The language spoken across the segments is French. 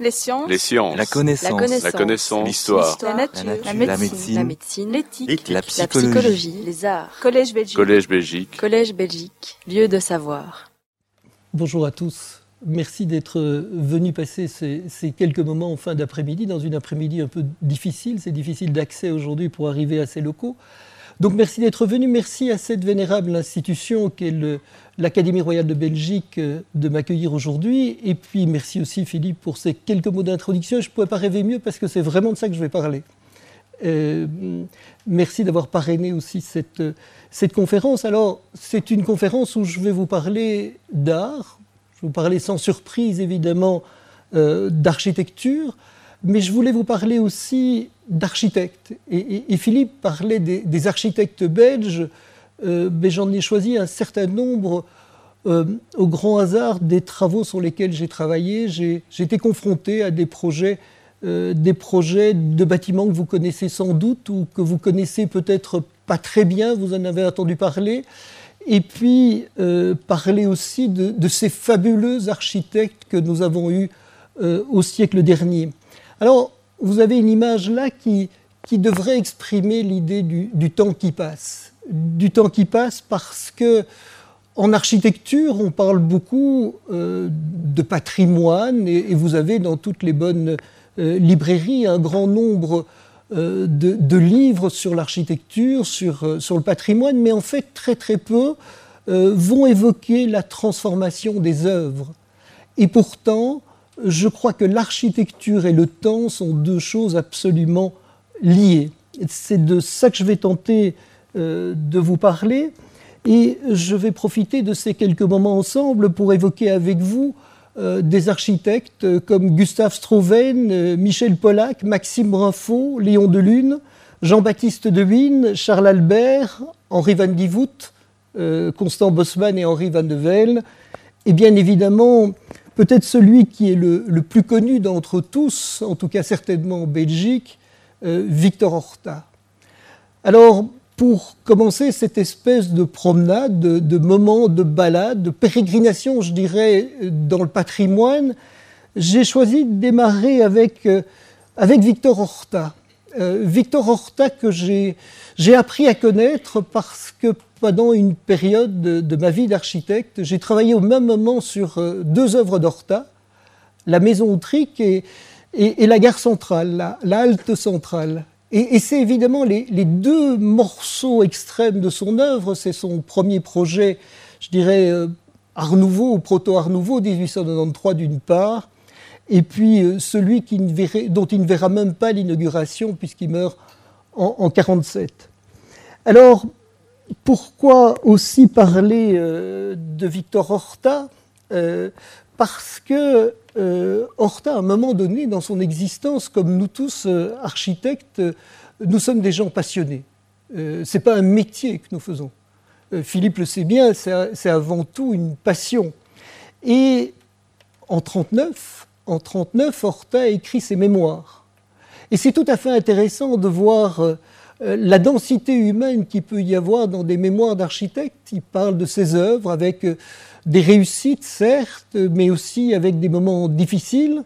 Les sciences. Les sciences. La connaissance. La connaissance. L'histoire. La nature. La La nature. médecine. La médecine. L'éthique. La La psychologie. Les arts. Collège Belgique. Collège Belgique. Collège Belgique. Lieu de savoir. Bonjour à tous. Merci d'être venus passer ces, ces quelques moments en fin d'après-midi, dans une après-midi un peu difficile. C'est difficile d'accès aujourd'hui pour arriver à ces locaux. Donc merci d'être venus. Merci à cette vénérable institution qu'est l'Académie royale de Belgique euh, de m'accueillir aujourd'hui. Et puis merci aussi Philippe pour ces quelques mots d'introduction. Je ne pouvais pas rêver mieux parce que c'est vraiment de ça que je vais parler. Euh, merci d'avoir parrainé aussi cette, cette conférence. Alors, c'est une conférence où je vais vous parler d'art. Je vais vous parler sans surprise, évidemment, euh, d'architecture. Mais je voulais vous parler aussi d'architectes. Et, Philippe parlait des, architectes belges. Euh, mais j'en ai choisi un certain nombre euh, au grand hasard des travaux sur lesquels j'ai travaillé. J'ai été confronté à des projets, euh, des projets de bâtiments que vous connaissez sans doute ou que vous connaissez peut-être pas très bien, vous en avez entendu parler. Et puis parler aussi de, de ces fabuleux architectes que nous avons eus au siècle dernier. Alors, vous avez une image là qui, qui devrait exprimer l'idée du, temps qui passe. Du temps qui passe parce que en architecture, on parle beaucoup euh, de patrimoine et, vous avez dans toutes les bonnes euh, librairies un grand nombre euh, de, de livres sur l'architecture, sur, sur le patrimoine, mais en fait très très peu vont évoquer la transformation des œuvres. Et pourtant, je crois que l'architecture et le temps sont deux choses absolument liées. C'est de ça que je vais tenter euh, de vous parler. Et je vais profiter de ces quelques moments ensemble pour évoquer avec vous euh, des architectes comme Gustave Strouven, euh, Michel Pollack, Maxime Brinfaux, Léon Delune, Jean-Baptiste de Wien, Charles Albert, Henri van Dievoet, Constant Bosman et Henri van de Velde. Et bien évidemment, peut-être celui qui est le, plus connu d'entre tous, en tout cas certainement en Belgique, euh, Victor Horta. Alors, pour commencer cette espèce de promenade, de, moment de balade, de pérégrination, je dirais, dans le patrimoine, j'ai choisi de démarrer avec, euh, avec Victor Horta. Euh, Victor Horta que j'ai appris à connaître parce que pendant une période de, ma vie d'architecte, j'ai travaillé au même moment sur euh, deux œuvres d'Horta, la maison Outric et, la gare centrale, la, halte centrale. Et, c'est évidemment les, les deux morceaux extrêmes de son œuvre. C'est son premier projet, je dirais, euh, Art Nouveau ou Proto-Art Nouveau, 1893 d'une part, et puis euh, celui dont il ne verra même pas l'inauguration puisqu'il meurt en, en 47. Alors, pourquoi aussi parler euh, de Victor Horta Euh, Parce que Horta, à un moment donné dans son existence, comme nous tous architectes, nous sommes des gens passionnés. Euh, c'est pas un métier que nous faisons. Philippe le sait bien, c'est avant tout une passion. Et en 39, en 39, Horta écrit ses mémoires. Et c'est tout à fait intéressant de voir euh, euh, la densité humaine qu'il peut y avoir dans des mémoires d'architectes. Il parle de ses œuvres avec euh, des réussites, certes, mais aussi avec des moments difficiles.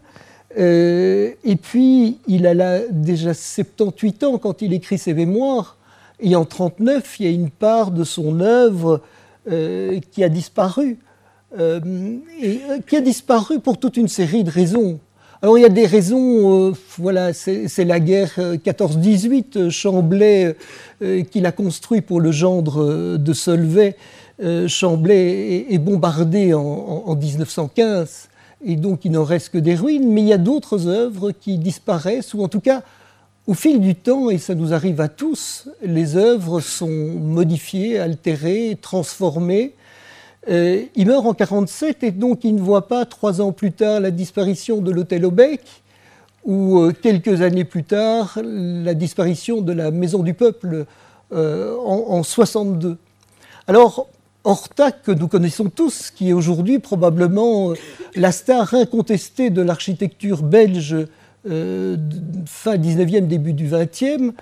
Et puis, il a déjà 78 ans quand il écrit ses mémoires. Et en 39, il y a une part de son œuvre qui a disparu. Euh, euh, qui a disparu pour toute une série de raisons. Alors il y a des raisons, euh, voilà, c'est la guerre euh, 14-18, euh, Chamblay, euh, qu'il a construit pour le gendre de Solvay, Chamblay est, bombardé en 1915, et donc il n'en reste que des ruines, mais il y a d'autres œuvres qui disparaissent, ou en tout cas, au fil du temps, et ça nous arrive à tous, les œuvres sont modifiées, altérées, transformées, euh, il meurt en 47 et donc il ne voit pas trois ans plus tard la disparition de l'hôtel Aubec ou euh, quelques années plus tard la disparition de la Maison du Peuple euh, en, en 62. Alors Horta, que nous connaissons tous, qui est aujourd'hui probablement la star incontestée de l'architecture belge fin 19e, début du 20e,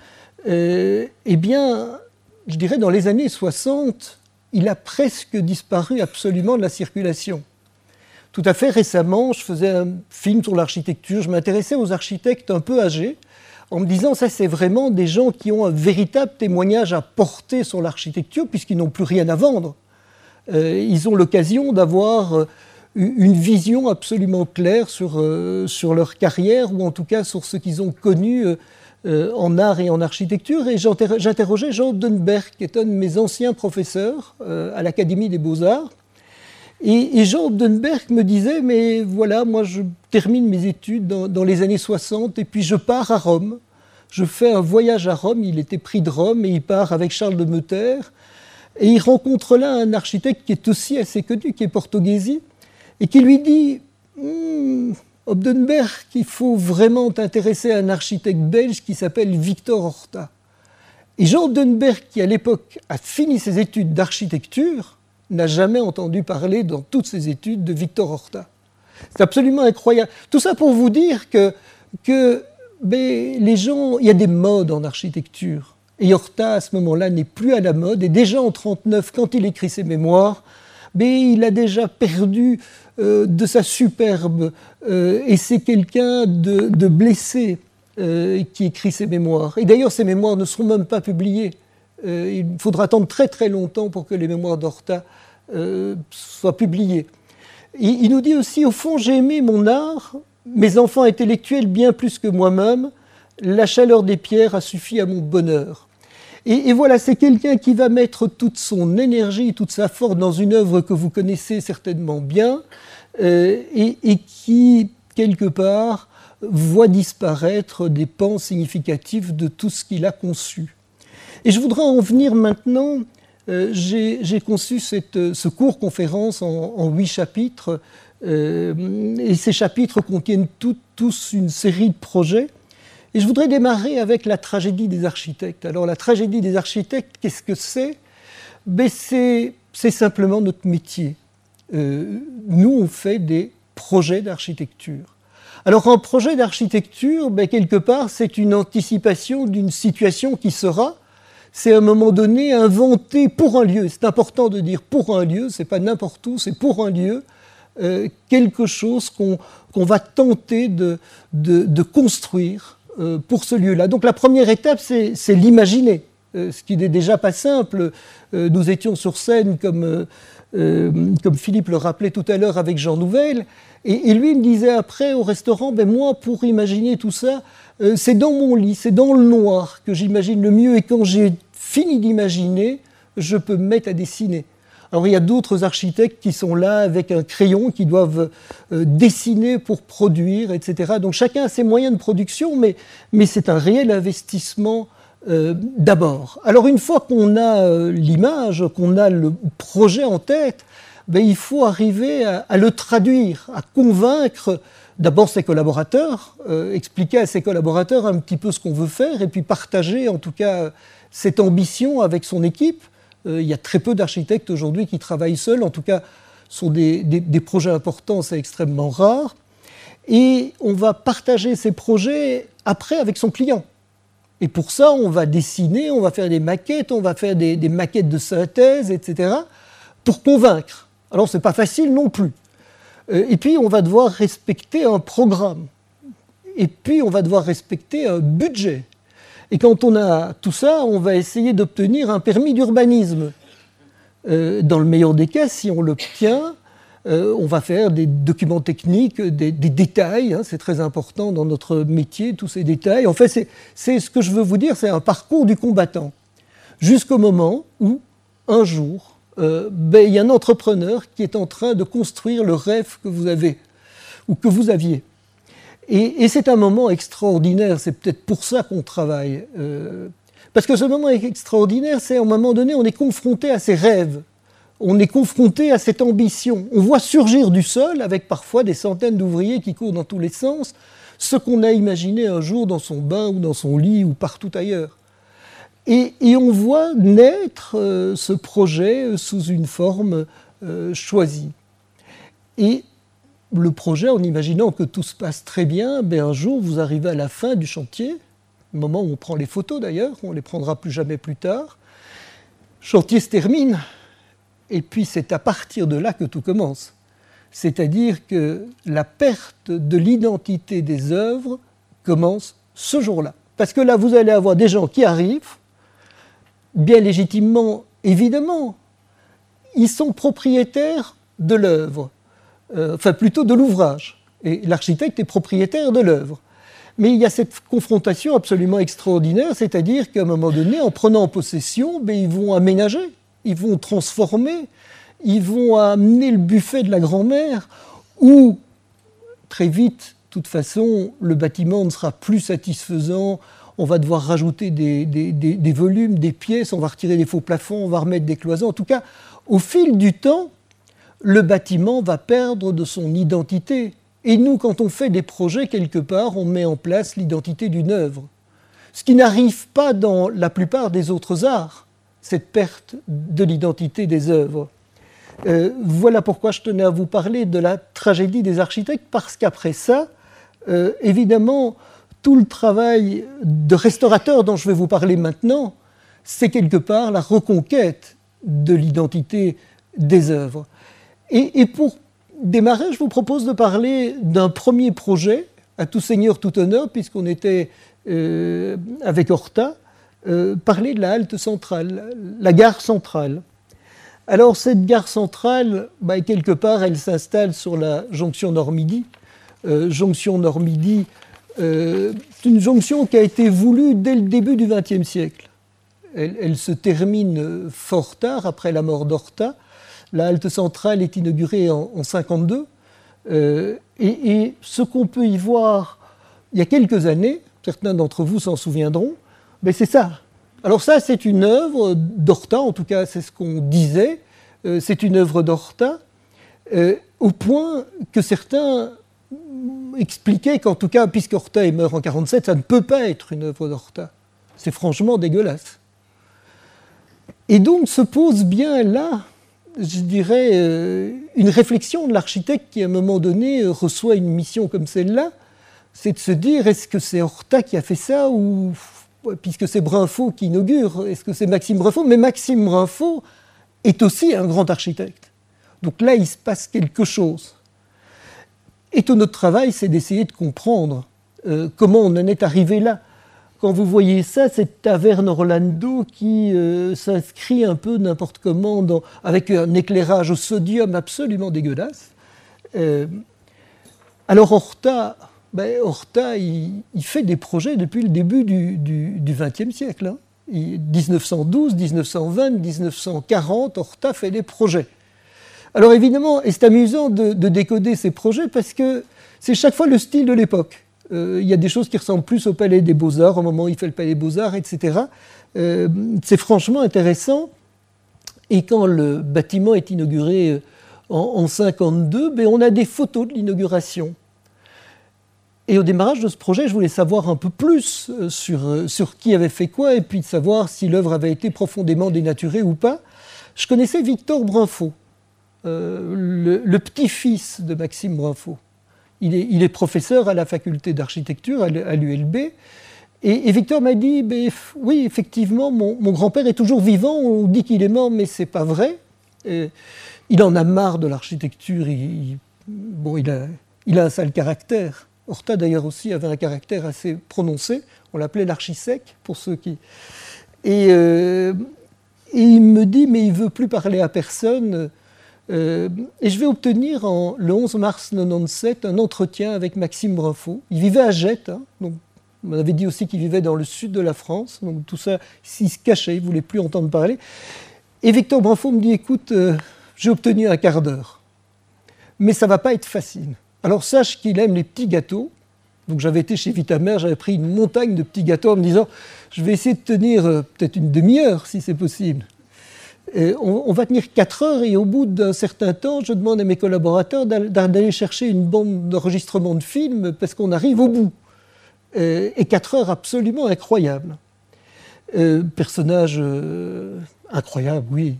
euh, eh bien, je dirais dans les années 60, il a presque disparu absolument de la circulation. Tout à fait récemment, je faisais un film sur l'architecture, je m'intéressais aux architectes un peu âgés, en me disant ça c'est vraiment des gens qui ont un véritable témoignage à porter sur l'architecture puisqu'ils n'ont plus rien à vendre. Euh, ils ont l'occasion d'avoir euh, une vision absolument claire sur, euh, sur leur carrière ou en tout cas sur ce qu'ils ont connu en art et en architecture. Et j'interrogeais Jean Dunberg, qui est un de mes anciens professeurs à l'Académie des beaux-arts. Et, Jean Obdenberg me disait, mais voilà, moi je termine mes études dans, les années 60 et puis je pars à Rome. Je fais un voyage à Rome, il était pris de Rome et il part avec Charles de Meuter. Et il rencontre là un architecte qui est aussi assez connu, qui est Portoghesi, et qui lui dit hm, Obdenberg, il faut vraiment t'intéresser à un architecte belge qui s'appelle Victor Horta. Et Jean Obdenberg, qui à l'époque a fini ses études d'architecture, n'a jamais entendu parler dans toutes ses études de Victor Horta. C'est absolument incroyable. Tout ça pour vous dire que, que ben, les gens, il y a des modes en architecture. Et Horta, à ce moment-là, n'est plus à la mode. Et déjà en 1939, quand il écrit ses mémoires, mais il a déjà perdu euh, de sa superbe. Euh, et c'est quelqu'un de, blessé euh, qui écrit ses mémoires. Et d'ailleurs, ces mémoires ne seront même pas publiées. il faudra attendre très très longtemps pour que les mémoires d'Horta soient publiées. il nous dit aussi, au fond, j'ai aimé mon art, mes enfants intellectuels bien plus que moi-même, la chaleur des pierres a suffi à mon bonheur. Et, voilà, c'est quelqu'un qui va mettre toute son énergie, toute sa force dans une œuvre que vous connaissez certainement bien, euh, et, qui, quelque part, voit disparaître des pans significatifs de tout ce qu'il a conçu. Et je voudrais en venir maintenant, euh, j'ai conçu cette, ce cours conférence en, huit chapitres, euh, et ces chapitres contiennent tous une série de projets. Et je voudrais démarrer avec la tragédie des architectes. Alors la tragédie des architectes, qu'est-ce que c'est? Ben, C'est simplement notre métier. Euh, nous, on fait des projets d'architecture. Alors un projet d'architecture, ben, quelque part, c'est une anticipation d'une situation qui sera. C'est à un moment donné inventé pour un lieu. C'est important de dire pour un lieu, c'est pas n'importe où, c'est pour un lieu. Euh, quelque chose qu'on va tenter de, de, de construire euh, pour ce lieu-là. Donc la première étape, c'est l'imaginer, euh, ce qui n'est déjà pas simple. Euh, nous étions sur scène, comme, comme Philippe le rappelait tout à l'heure avec Jean Nouvel, et, lui me disait après au restaurant, ben moi, pour imaginer tout ça, c'est dans mon lit, c'est dans le noir que j'imagine le mieux, et quand j'ai fini d'imaginer, je peux me mettre à dessiner. Alors il y a d'autres architectes qui sont là avec un crayon, qui doivent euh, dessiner pour produire, etc. Donc chacun a ses moyens de production, mais, mais c'est un réel investissement euh, d'abord. Alors une fois qu'on a euh, l'image, qu'on a le projet en tête, ben, il faut arriver à, le traduire, à convaincre d'abord ses collaborateurs, expliquer à ses collaborateurs un petit peu ce qu'on veut faire, et puis partager en tout cas cette ambition avec son équipe. Euh, il y a très peu d'architectes aujourd'hui qui travaillent seuls, en tout cas sur des, des, projets importants, c'est extrêmement rare. Et on va partager ces projets après avec son client. Et pour ça, on va dessiner, on va faire des maquettes, on va faire des, des maquettes de synthèse, etc., pour convaincre. Alors, ce n'est pas facile non plus. Euh, et puis, on va devoir respecter un programme. Et puis, on va devoir respecter un budget. Et quand on a tout ça, on va essayer d'obtenir un permis d'urbanisme. Euh, dans le meilleur des cas, si on l'obtient, euh, on va faire des documents techniques, des, détails. Hein, c'est très important dans notre métier, tous ces détails. En fait, c'est ce que je veux vous dire, c'est un parcours du combattant. Jusqu'au moment où, un jour, euh, ben, il y a un entrepreneur qui est en train de construire le rêve que vous avez ou que vous aviez. Et, c'est un moment extraordinaire, c'est peut-être pour ça qu'on travaille. Euh, parce que ce moment extraordinaire, c'est à un moment donné, on est confronté à ses rêves, on est confronté à cette ambition. On voit surgir du sol, avec parfois des centaines d'ouvriers qui courent dans tous les sens, ce qu'on a imaginé un jour dans son bain ou dans son lit ou partout ailleurs. Et, on voit naître euh, ce projet sous une forme euh, choisie. Et le projet en imaginant que tout se passe très bien, ben un jour vous arrivez à la fin du chantier, moment où on prend les photos d'ailleurs, on ne les prendra plus jamais plus tard. Chantier se termine, et puis c'est à partir de là que tout commence. C'est-à-dire que la perte de l'identité des œuvres commence ce jour-là. Parce que là, vous allez avoir des gens qui arrivent, bien légitimement, évidemment, ils sont propriétaires de l'œuvre, euh, enfin plutôt de l'ouvrage. Et l'architecte est propriétaire de l'œuvre. Mais il y a cette confrontation absolument extraordinaire, c'est-à-dire qu'à un moment donné, en prenant possession, ben, ils vont aménager, ils vont transformer, ils vont amener le buffet de la grand-mère, ou très vite, de toute façon, le bâtiment ne sera plus satisfaisant, on va devoir rajouter des, des, volumes, des pièces, on va retirer les faux plafonds, on va remettre des cloisons. En tout cas, au fil du temps, le bâtiment va perdre de son identité. Et nous, quand on fait des projets quelque part, on met en place l'identité d'une œuvre. Ce qui n'arrive pas dans la plupart des autres arts, cette perte de l'identité des œuvres. Euh, voilà pourquoi je tenais à vous parler de la tragédie des architectes, parce qu'après ça, euh, évidemment, tout le travail de restaurateur dont je vais vous parler maintenant, c'est quelque part la reconquête de l'identité des œuvres. Et, pour démarrer, je vous propose de parler d'un premier projet, à tout seigneur, tout honneur, puisqu'on était euh, avec Horta, euh, parler de la halte centrale, la gare centrale. Alors cette gare centrale, bah, quelque part, elle s'installe sur la jonction Nord-Midi. Euh, jonction Nord-Midi, c'est une jonction qui a été voulue dès le début du XXe siècle. Elle, elle, se termine fort tard, après la mort d'Horta. La halte centrale est inaugurée en 1952. Euh, et, ce qu'on peut y voir il y a quelques années, certains d'entre vous s'en souviendront, mais c'est ça. Alors ça, c'est une œuvre d'Horta, en tout cas c'est ce qu'on disait, euh, c'est une œuvre d'Horta, euh, au point que certains expliquaient qu'en tout cas, puisque Horta meurt en 1947, ça ne peut pas être une œuvre d'Horta. C'est franchement dégueulasse. Et donc se pose bien là je dirais, euh, une réflexion de l'architecte qui, à un moment donné, euh, reçoit une mission comme celle-là, c'est de se dire est-ce que c'est Horta qui a fait ça ou puisque c'est Brinfo qui inaugure, est-ce que c'est Maxime Brinfo Mais Maxime Brinfo est aussi un grand architecte. Donc là, il se passe quelque chose. Et tout notre travail, c'est d'essayer de comprendre euh, comment on en est arrivé là quand vous voyez ça, cette taverne Orlando qui euh, s'inscrit un peu n'importe comment, avec un éclairage au sodium absolument dégueulasse. Euh, alors Horta, ben, Horta il, fait des projets depuis le début du XXe siècle. 1912, 1920, 1940, Horta fait des projets. Alors évidemment, et c'est amusant de, décoder ces projets parce que c'est chaque fois le style de l'époque. Euh, il y a des choses qui ressemblent plus au Palais des Beaux-Arts, au moment où il fait le Palais des Beaux-Arts, etc. Euh, c'est franchement intéressant. Et quand le bâtiment est inauguré euh, en 1952, ben on a des photos de l'inauguration. Et au démarrage de ce projet, je voulais savoir un peu plus sur, sur qui avait fait quoi et puis de savoir si l'œuvre avait été profondément dénaturée ou pas. Je connaissais Victor Brinfo, le, le petit-fils de Maxime Brinfo il est, professeur à la faculté d'architecture à l'ULB. Et, Victor m'a dit, ben, oui, effectivement, mon, grand-père est toujours vivant, on dit qu'il est mort, mais c'est pas vrai. il en a marre de l'architecture, il, bon, il a, il a un sale caractère. Horta d'ailleurs aussi avait un caractère assez prononcé, on l'appelait l'archisec pour ceux qui... Et, euh, et, il me dit, mais il veut plus parler à personne, euh, et je vais obtenir en, le 11 mars 1997 un entretien avec Maxime Brinfo. Il vivait à Jette, hein, donc on avait dit aussi qu'il vivait dans le sud de la France, donc tout ça, il se cachait, il ne voulait plus entendre parler. Et Victor Brinfo me dit, écoute, euh, j'ai obtenu un quart d'heure, mais ça va pas être facile. Alors sache qu'il aime les petits gâteaux. Donc j'avais été chez Vitamer, j'avais pris une montagne de petits gâteaux en me disant, je vais essayer de tenir euh, peut-être une demi-heure si c'est possible on, va tenir 4 heures et au bout d'un certain temps, je demande à mes collaborateurs d'aller chercher une bande d'enregistrement de film parce qu'on arrive au bout. et 4 heures absolument incroyables. Euh, personnage euh, incroyable, oui.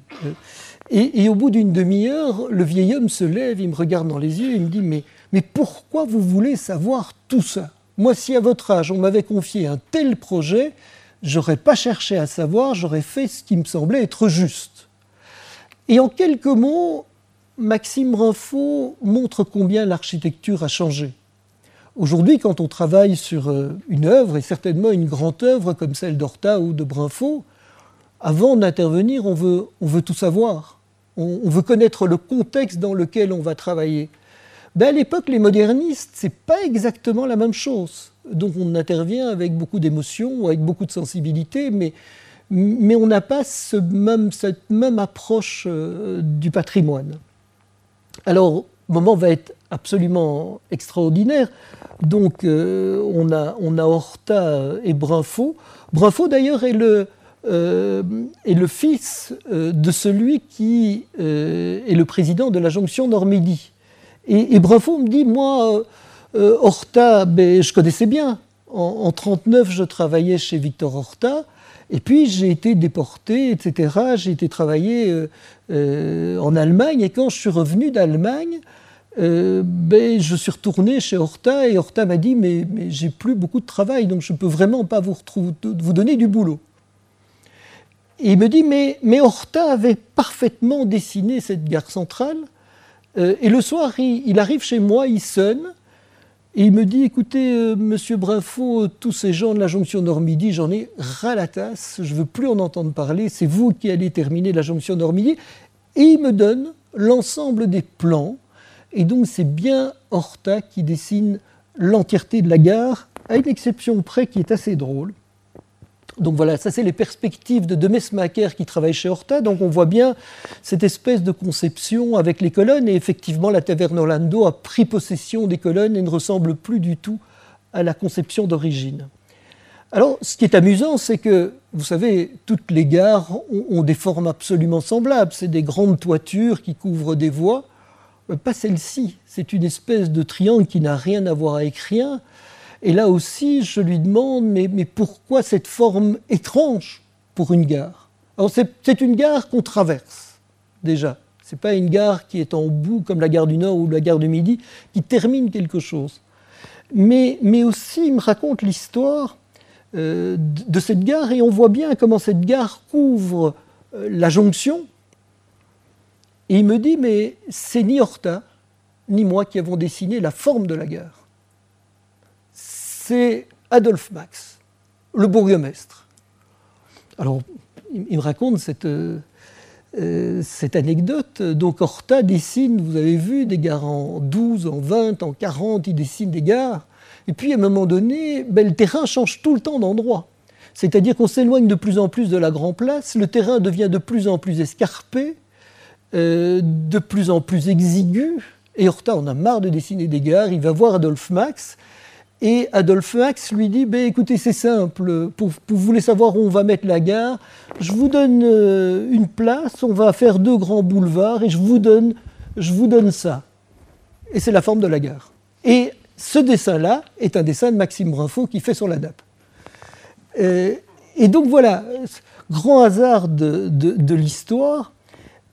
Et, au bout d'une demi-heure, le vieil homme se lève, il me regarde dans les yeux, il me dit mais pourquoi vous voulez savoir tout ça? Moi, si à votre âge, on m'avait confié un tel projet, j'aurais pas cherché à savoir, j'aurais fait ce qui me semblait être juste. Et en quelques mots, Maxime Rinfaux montre combien l'architecture a changé. Aujourd'hui, quand on travaille sur euh, une œuvre, et certainement une grande œuvre comme celle d'Horta ou de Brinfaux, avant d'intervenir, on veut tout savoir. On, veut connaître le contexte dans lequel on va travailler. Ben à l'époque, les modernistes, c'est pas exactement la même chose. Donc on intervient avec beaucoup d'émotion, avec beaucoup de sensibilité, mais, on n'a pas cette même approche euh, du patrimoine. Alors, le moment va être absolument extraordinaire. Donc, euh, on, a, Horta et Brinfaux. Brinfaux, d'ailleurs, est le, euh, fils de celui qui est le président de la jonction Normandie. Et, et me dit, moi, Horta, ben, je connaissais bien. En 1939, je travaillais chez Victor Horta. Et puis j'ai été déporté, etc. J'ai été travailler en Allemagne. Et quand je suis revenu d'Allemagne, euh, ben, je suis retourné chez Horta et Horta m'a dit mais, j'ai plus beaucoup de travail donc je ne peux vraiment pas vous, vous donner du boulot. Et il me dit mais Horta avait parfaitement dessiné cette gare centrale euh, et le soir il, arrive chez moi, il sonne et il me dit écoutez euh, monsieur Brinfo, tous ces gens de la jonction Normandie, j'en ai ras la tasse, je veux plus en entendre parler, c'est vous qui allez terminer la jonction Normandie et il me donne l'ensemble des plans et donc c'est bien Horta qui dessine l'entièreté de la gare, à une exception près qui est assez drôle. Donc voilà, ça c'est les perspectives de Demesmaker qui travaille chez Horta. Donc on voit bien cette espèce de conception avec les colonnes. Et effectivement, la taverne Orlando a pris possession des colonnes et ne ressemble plus du tout à la conception d'origine. Alors, ce qui est amusant, c'est que, vous savez, toutes les gares ont, ont des formes absolument semblables. C'est des grandes toitures qui couvrent des voies. Euh, pas celle-ci. C'est une espèce de triangle qui n'a rien à voir avec rien. Et là aussi, je lui demande, mais, pourquoi cette forme étrange pour une gare? Alors c'est une gare qu'on traverse, déjà. Ce n'est pas une gare qui est en bout, comme la gare du Nord ou la gare du Midi, qui termine quelque chose. Mais, mais aussi, il me raconte l'histoire euh, de cette gare, et on voit bien comment cette gare couvre euh, la jonction, et il me dit, mais c'est ni Horta, ni moi qui avons dessiné la forme de la gare. C'est Adolphe Max, le bourgmestre. Alors, il me raconte cette, euh, cette anecdote. Donc, Horta dessine, vous avez vu, des gares en 12, en 20, en 40, il dessine des gares. Et puis, à un moment donné, ben, le terrain change tout le temps d'endroit. C'est-à-dire qu'on s'éloigne de plus en plus de la Grand Place, le terrain devient de plus en plus escarpé, euh, de plus en plus exigu. Et Horta on a marre de dessiner des gares, il va voir Adolphe Max. Et Adolphe Max lui dit ben, écoutez, c'est simple, pour, vous voulez savoir où on va mettre la gare, je vous donne euh, une place, on va faire deux grands boulevards et je vous donne, ça. Et c'est la forme de la gare. Et ce dessin-là est un dessin de Maxime Brinfaux qui fait sur la. Euh, et donc voilà, grand hasard de l'histoire,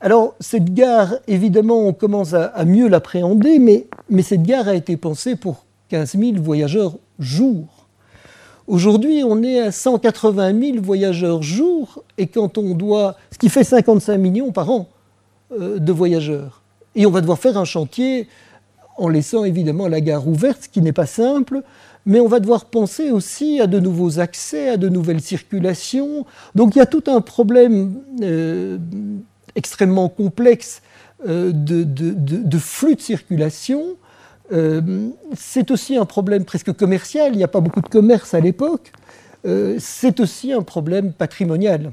alors, cette gare, évidemment, on commence à, mieux l'appréhender, mais, cette gare a été pensée pour 15 000 voyageurs jour. Aujourd'hui, on est à 180 000 voyageurs jour, et quand on doit, ce qui fait 55 millions par an euh, de voyageurs. Et on va devoir faire un chantier en laissant évidemment la gare ouverte, ce qui n'est pas simple, mais on va devoir penser aussi à de nouveaux accès, à de nouvelles circulations. Donc il y a tout un problème euh, extrêmement complexe euh, de, flux de circulation. Euh, c'est aussi un problème presque commercial, il n'y a pas beaucoup de commerce à l'époque. Euh, c'est aussi un problème patrimonial.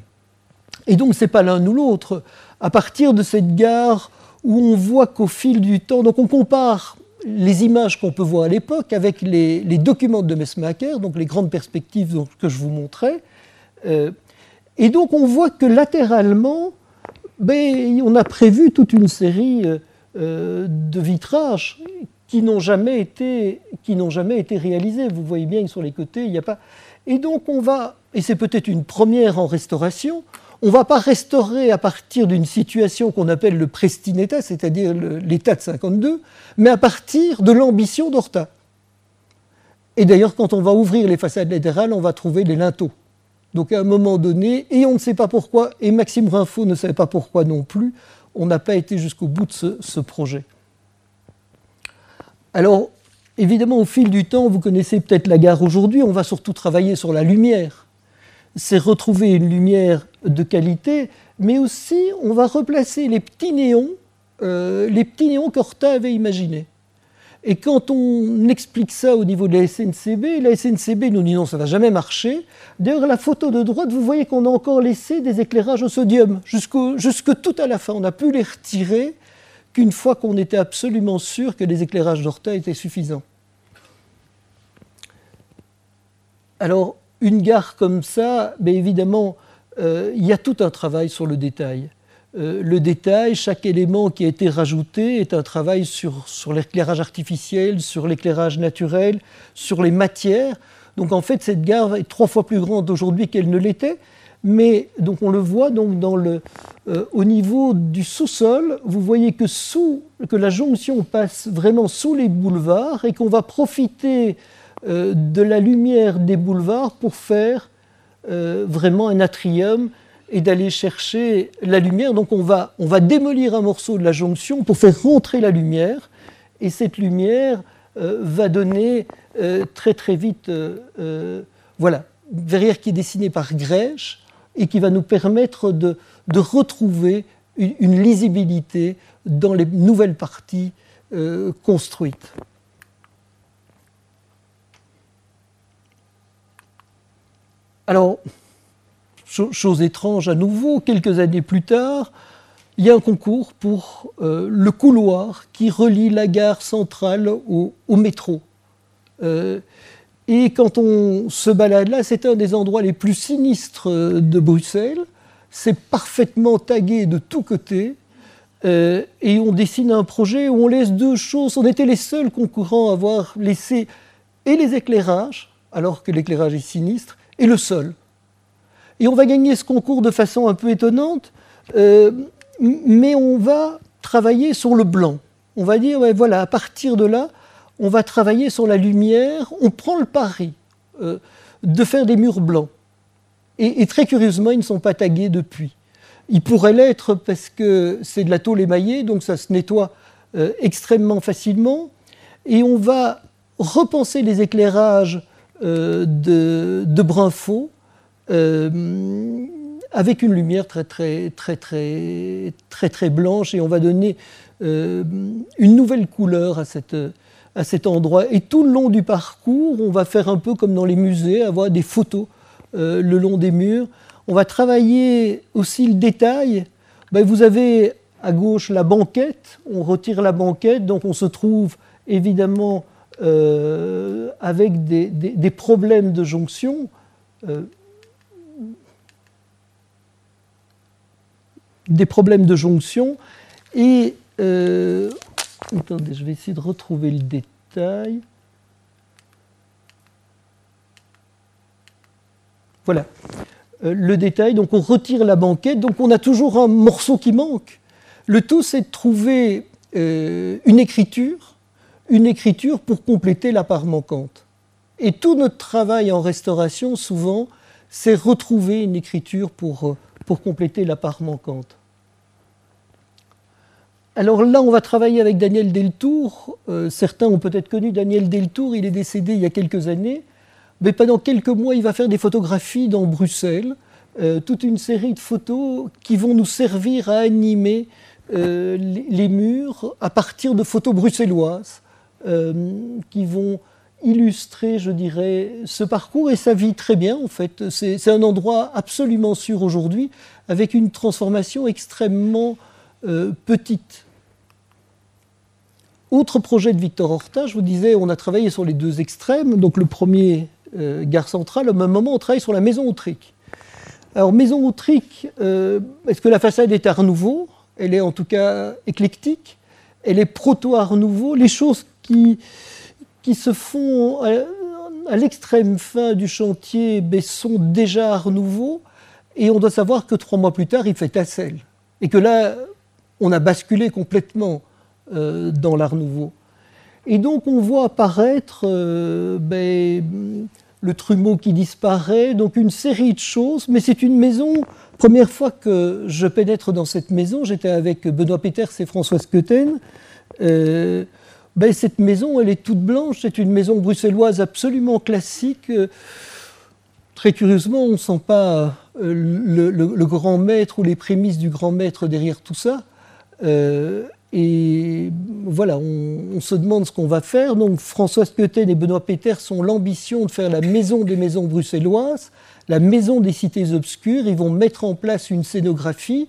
Et donc, ce n'est pas l'un ou l'autre. À partir de cette gare où on voit qu'au fil du temps, donc on compare les images qu'on peut voir à l'époque avec les, documents de Messmacher, donc les grandes perspectives que je vous montrais. et donc on voit que latéralement, ben, on a prévu toute une série euh, euh, de vitrages qui n'ont jamais été qui réalisés. Vous voyez bien sur les côtés, il n'y a pas. Et donc on va, et c'est peut-être une première en restauration, on ne va pas restaurer à partir d'une situation qu'on appelle le prestineta, c'est-à-dire l'état de 52, mais à partir de l'ambition d'Horta. Et d'ailleurs, quand on va ouvrir les façades latérales, on va trouver les linteaux. Donc à un moment donné, et on ne sait pas pourquoi, et Maxime Rinfaux ne savait pas pourquoi non plus, on n'a pas été jusqu'au bout de ce, projet. Alors, évidemment, au fil du temps, vous connaissez peut-être la gare aujourd'hui, on va surtout travailler sur la lumière. C'est retrouver une lumière de qualité, mais aussi on va replacer les petits néons, euh, les petits néons qu'Horta avait imaginés. Et quand on explique ça au niveau de la SNCB, la SNCB nous dit non, ça va jamais marcher. D'ailleurs, la photo de droite, vous voyez qu'on a encore laissé des éclairages au sodium, jusque tout à la fin. On a pu les retirer qu'une fois qu'on était absolument sûr que les éclairages d'Horta étaient suffisants. Alors, une gare comme ça, mais évidemment, euh, il y a tout un travail sur le détail. Euh, le détail, chaque élément qui a été rajouté est un travail sur l'éclairage artificiel, sur l'éclairage naturel, sur les matières. Donc en fait, cette gare est trois fois plus grande aujourd'hui qu'elle ne l'était. Mais donc on le voit donc dans le, euh, au niveau du sous-sol, vous voyez que, sous, que la jonction passe vraiment sous les boulevards et qu'on va profiter euh, de la lumière des boulevards pour faire vraiment un atrium et d'aller chercher la lumière. Donc on va, on va démolir un morceau de la jonction pour faire rentrer la lumière, et cette lumière euh, va donner euh, très très vite, euh, voilà, verrière qui est dessinée par Grèche et qui va nous permettre de, de retrouver une, lisibilité dans les nouvelles parties construites. Alors, chose étrange à nouveau, quelques années plus tard, il y a un concours pour euh, le couloir qui relie la gare centrale au, métro. Euh, et quand on se balade là, c'est un des endroits les plus sinistres de Bruxelles. C'est parfaitement tagué de tous côtés. Euh, et on dessine un projet où on laisse deux choses. On était les seuls concurrents à avoir laissé et les éclairages, alors que l'éclairage est sinistre, et le sol. Et on va gagner ce concours de façon un peu étonnante, euh, mais on va travailler sur le blanc. On va dire, voilà, à partir de là, on va travailler sur la lumière, on prend le pari euh, de faire des murs blancs. Et, très curieusement, ils ne sont pas tagués depuis. Ils pourraient l'être parce que c'est de la tôle émaillée, donc ça se nettoie euh, extrêmement facilement. Et on va repenser les éclairages de, de brun faux euh, avec une lumière très très très très très très blanche et on va donner euh, une nouvelle couleur à, cette, à cet endroit. Et tout le long du parcours, on va faire un peu comme dans les musées, avoir des photos euh, le long des murs. On va travailler aussi le détail. Ben, vous avez à gauche la banquette, on retire la banquette, donc on se trouve évidemment avec des, des, des, problèmes de jonction des problèmes de jonction. Et euh, attendez, je vais essayer de retrouver le détail. Voilà. Euh, le détail, donc on retire la banquette, donc on a toujours un morceau qui manque. Le tout, c'est de trouver euh, une écriture, une écriture pour compléter la part manquante. Et tout notre travail en restauration, souvent, c'est retrouver une écriture pour, pour compléter la part manquante. Alors là, on va travailler avec Daniel Deltour. Euh, certains ont peut-être connu Daniel Deltour, il est décédé il y a quelques années. Mais pendant quelques mois, il va faire des photographies dans Bruxelles, euh, toute une série de photos qui vont nous servir à animer euh, les, murs à partir de photos bruxelloises, qui vont illustrer, je dirais, ce parcours et ça vit très bien en fait. C'est un endroit absolument sûr aujourd'hui, avec une transformation extrêmement petite. Autre projet de Victor Horta, je vous disais, on a travaillé sur les deux extrêmes. Donc le premier, euh, gare centrale, au même moment, on travaille sur la maison Autrique. Alors maison Autrique, euh, est-ce que la façade est Art Nouveau Elle est en tout cas éclectique. Elle est proto-Art Nouveau. Les choses qui, qui se font à, l'extrême fin du chantier ben, sont déjà Art Nouveau. Et on doit savoir que trois mois plus tard, il fait Tassel. Et que là, on a basculé complètement euh, dans l'art nouveau. Et donc on voit apparaître euh, ben, le trumeau qui disparaît, donc une série de choses, mais c'est une maison, première fois que je pénètre dans cette maison, j'étais avec Benoît Peters et Françoise Queuten, euh, ben, cette maison, elle est toute blanche, c'est une maison bruxelloise absolument classique. Très curieusement, on ne sent pas euh, le, grand maître ou les prémices du grand maître derrière tout ça. Et voilà, on, se demande ce qu'on va faire. Donc Françoise Queuten et Benoît Péter ont l'ambition de faire la maison des maisons bruxelloises, la maison des cités obscures. Ils vont mettre en place une scénographie.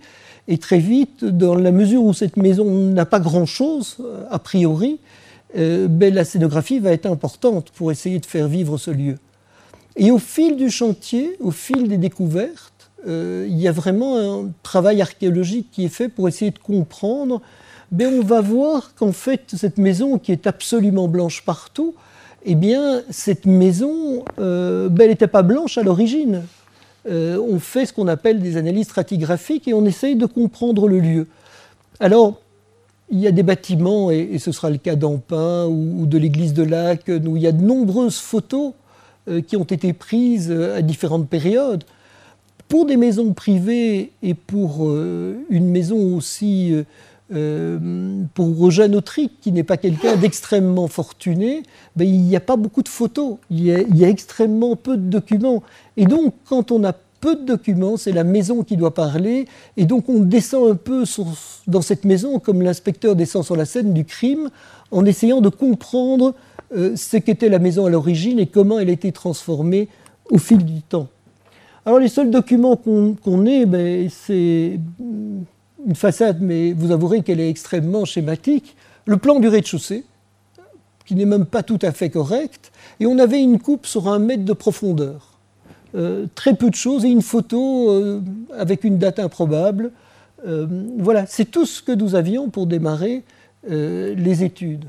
Et très vite, dans la mesure où cette maison n'a pas grand-chose, a priori, euh, ben, la scénographie va être importante pour essayer de faire vivre ce lieu. Et au fil du chantier, au fil des découvertes, euh, il y a vraiment un travail archéologique qui est fait pour essayer de comprendre on va voir qu'en fait, cette maison qui est absolument blanche partout, eh bien, cette maison, euh, ben, elle n'était pas blanche à l'origine. Euh, on fait ce qu'on appelle des analyses stratigraphiques et on essaye de comprendre le lieu. Alors, il y a des bâtiments, et, ce sera le cas d'Ampin ou, de l'église de Lac, où il y a de nombreuses photos euh, qui ont été prises à différentes périodes. Pour des maisons privées et pour une maison aussi euh, pour Eugène Autric, qui n'est pas quelqu'un d'extrêmement fortuné, ben, il n'y a pas beaucoup de photos, il y, a, extrêmement peu de documents. Et donc, quand on a peu de documents, c'est la maison qui doit parler, et donc on descend un peu dans cette maison comme l'inspecteur descend sur la scène du crime, en essayant de comprendre euh, ce qu'était la maison à l'origine et comment elle a été transformée au fil du temps. Alors les seuls documents qu'on ait, ben, c'est une façade, mais vous avouerez qu'elle est extrêmement schématique. Le plan du rez-de-chaussée, qui n'est même pas tout à fait correct, et on avait une coupe sur un mètre de profondeur. Euh, très peu de choses et une photo euh, avec une date improbable. Euh, voilà, c'est tout ce que nous avions pour démarrer les études.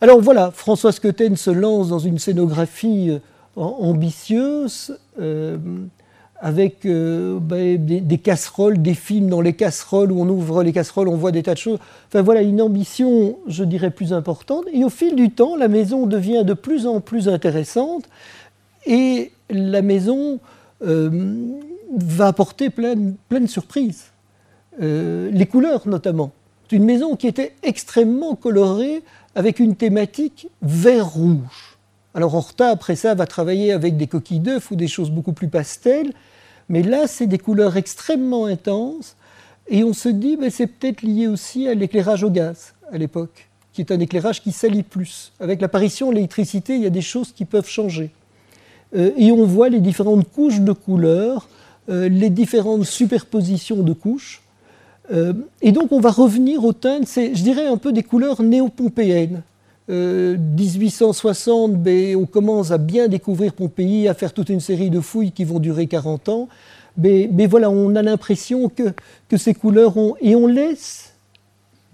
Alors voilà, François Queuten se lance dans une scénographie ambitieuse avec euh, ben, des, casseroles, des films dans les casseroles, où on ouvre les casseroles, on voit des tas de choses. Enfin voilà, une ambition, je dirais, plus importante. Et au fil du temps, la maison devient de plus en plus intéressante et la maison euh, va apporter plein, de surprises. Euh, les couleurs notamment. C'est une maison qui était extrêmement colorée avec une thématique vert-rouge. Alors Horta, après ça, va travailler avec des coquilles d'œufs ou des choses beaucoup plus pastel. Mais là, c'est des couleurs extrêmement intenses. Et on se dit, que c'est peut-être lié aussi à l'éclairage au gaz à l'époque, qui est un éclairage qui salit plus. Avec l'apparition de l'électricité, il y a des choses qui peuvent changer. Euh, et on voit les différentes couches de couleurs, euh, les différentes superpositions de couches. Euh, et donc on va revenir au teint, c'est, je dirais, un peu des couleurs néo-pompéennes. 1860, ben, on commence à bien découvrir Pompéi, à faire toute une série de fouilles qui vont durer 40 ans. Mais, voilà, on a l'impression que, ces couleurs ont... Et on laisse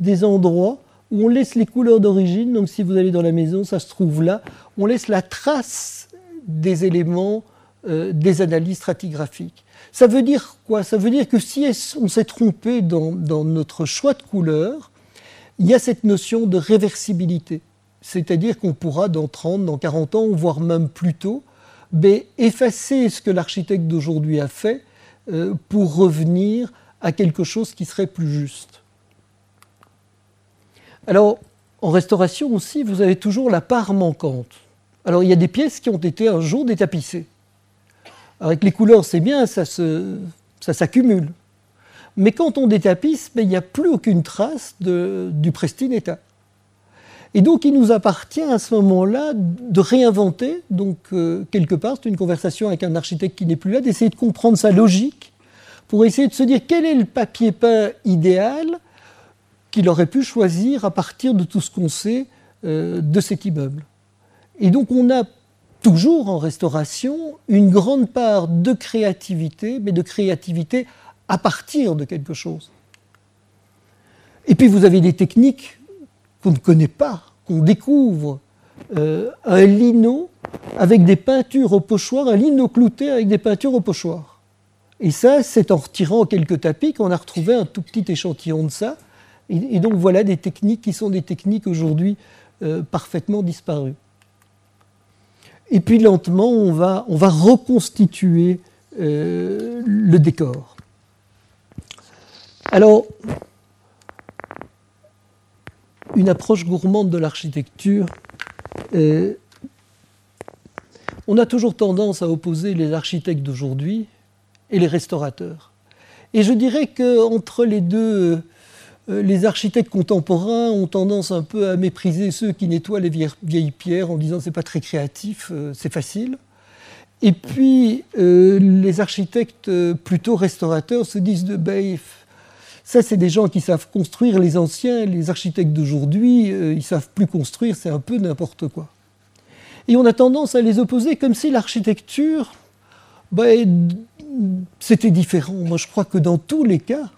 des endroits où on laisse les couleurs d'origine. Donc si vous allez dans la maison, ça se trouve là. On laisse la trace des éléments euh, des analyses stratigraphiques. Ça veut dire quoi? Ça veut dire que si on s'est trompé dans notre choix de couleurs, il y a cette notion de réversibilité. C'est-à-dire qu'on pourra dans 30, dans 40 ans, voire même plus tôt, ben, effacer ce que l'architecte d'aujourd'hui a fait euh, pour revenir à quelque chose qui serait plus juste. Alors, en restauration aussi, vous avez toujours la part manquante. Alors, il y a des pièces qui ont été un jour détapissées. Avec les couleurs, c'est bien, ça s'accumule. Mais quand on détapisse, ben, il n'y a plus aucune trace du pristine état. Et donc, il nous appartient à ce moment-là de réinventer, donc euh, quelque part, c'est une conversation avec un architecte qui n'est plus là, d'essayer de comprendre sa logique pour essayer de se dire quel est le papier peint idéal qu'il aurait pu choisir à partir de tout ce qu'on sait euh, de cet immeuble. Et donc, on a toujours en restauration une grande part de créativité, mais de créativité à partir de quelque chose. Et puis, vous avez des techniques qu'on ne connaît pas, qu'on découvre euh, un lino avec des peintures au pochoir, un lino clouté avec des peintures au pochoir. Et ça, c'est en retirant quelques tapis qu'on a retrouvé un tout petit échantillon de ça. Et, donc voilà des techniques qui sont des techniques aujourd'hui euh, parfaitement disparues. et puis lentement, on va, on va reconstituer euh, le décor. Alors, une approche gourmande de l'architecture, euh, on a toujours tendance à opposer les architectes d'aujourd'hui et les restaurateurs. Et je dirais qu'entre les deux, euh, les architectes contemporains ont tendance un peu à mépriser ceux qui nettoient les vieilles, pierres en disant c'est pas très créatif, euh, c'est facile. Et puis les architectes plutôt restaurateurs se disent de ben, ça c'est des gens qui savent construire les anciens, les architectes d'aujourd'hui, ils savent plus construire, c'est un peu n'importe quoi. Et on a tendance à les opposer comme si l'architecture, ben, c'était différent. Moi je crois que dans tous les cas,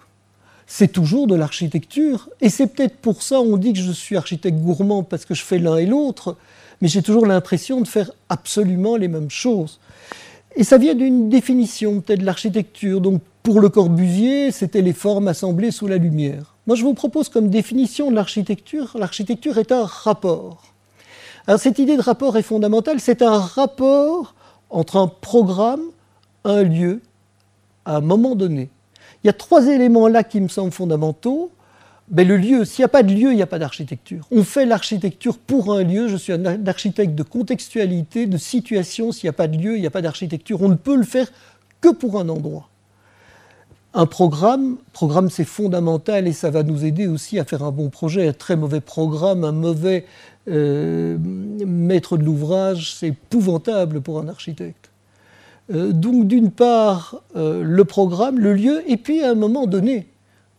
c'est toujours de l'architecture. Et c'est peut-être pour ça on dit que je suis architecte gourmand parce que je fais l'un et l'autre, mais j'ai toujours l'impression de faire absolument les mêmes choses. Et ça vient d'une définition peut-être de l'architecture. Pour Le Corbusier, c'était les formes assemblées sous la lumière. Moi je vous propose comme définition de l'architecture, l'architecture est un rapport. Alors cette idée de rapport est fondamentale, c'est un rapport entre un programme, un lieu, à un moment donné. Il y a trois éléments là qui me semblent fondamentaux. Ben, le lieu, s'il n'y a pas de lieu, il n'y a pas d'architecture. On fait l'architecture pour un lieu. Je suis un architecte de contextualité, de situation. S'il n'y a pas de lieu, il n'y a pas d'architecture. On ne peut le faire que pour un endroit. Un programme, programme c'est fondamental et ça va nous aider aussi à faire un bon projet. Un très mauvais programme, un mauvais euh, maître de l'ouvrage, c'est épouvantable pour un architecte. Euh, donc d'une part euh, le programme, le lieu, et puis à un moment donné.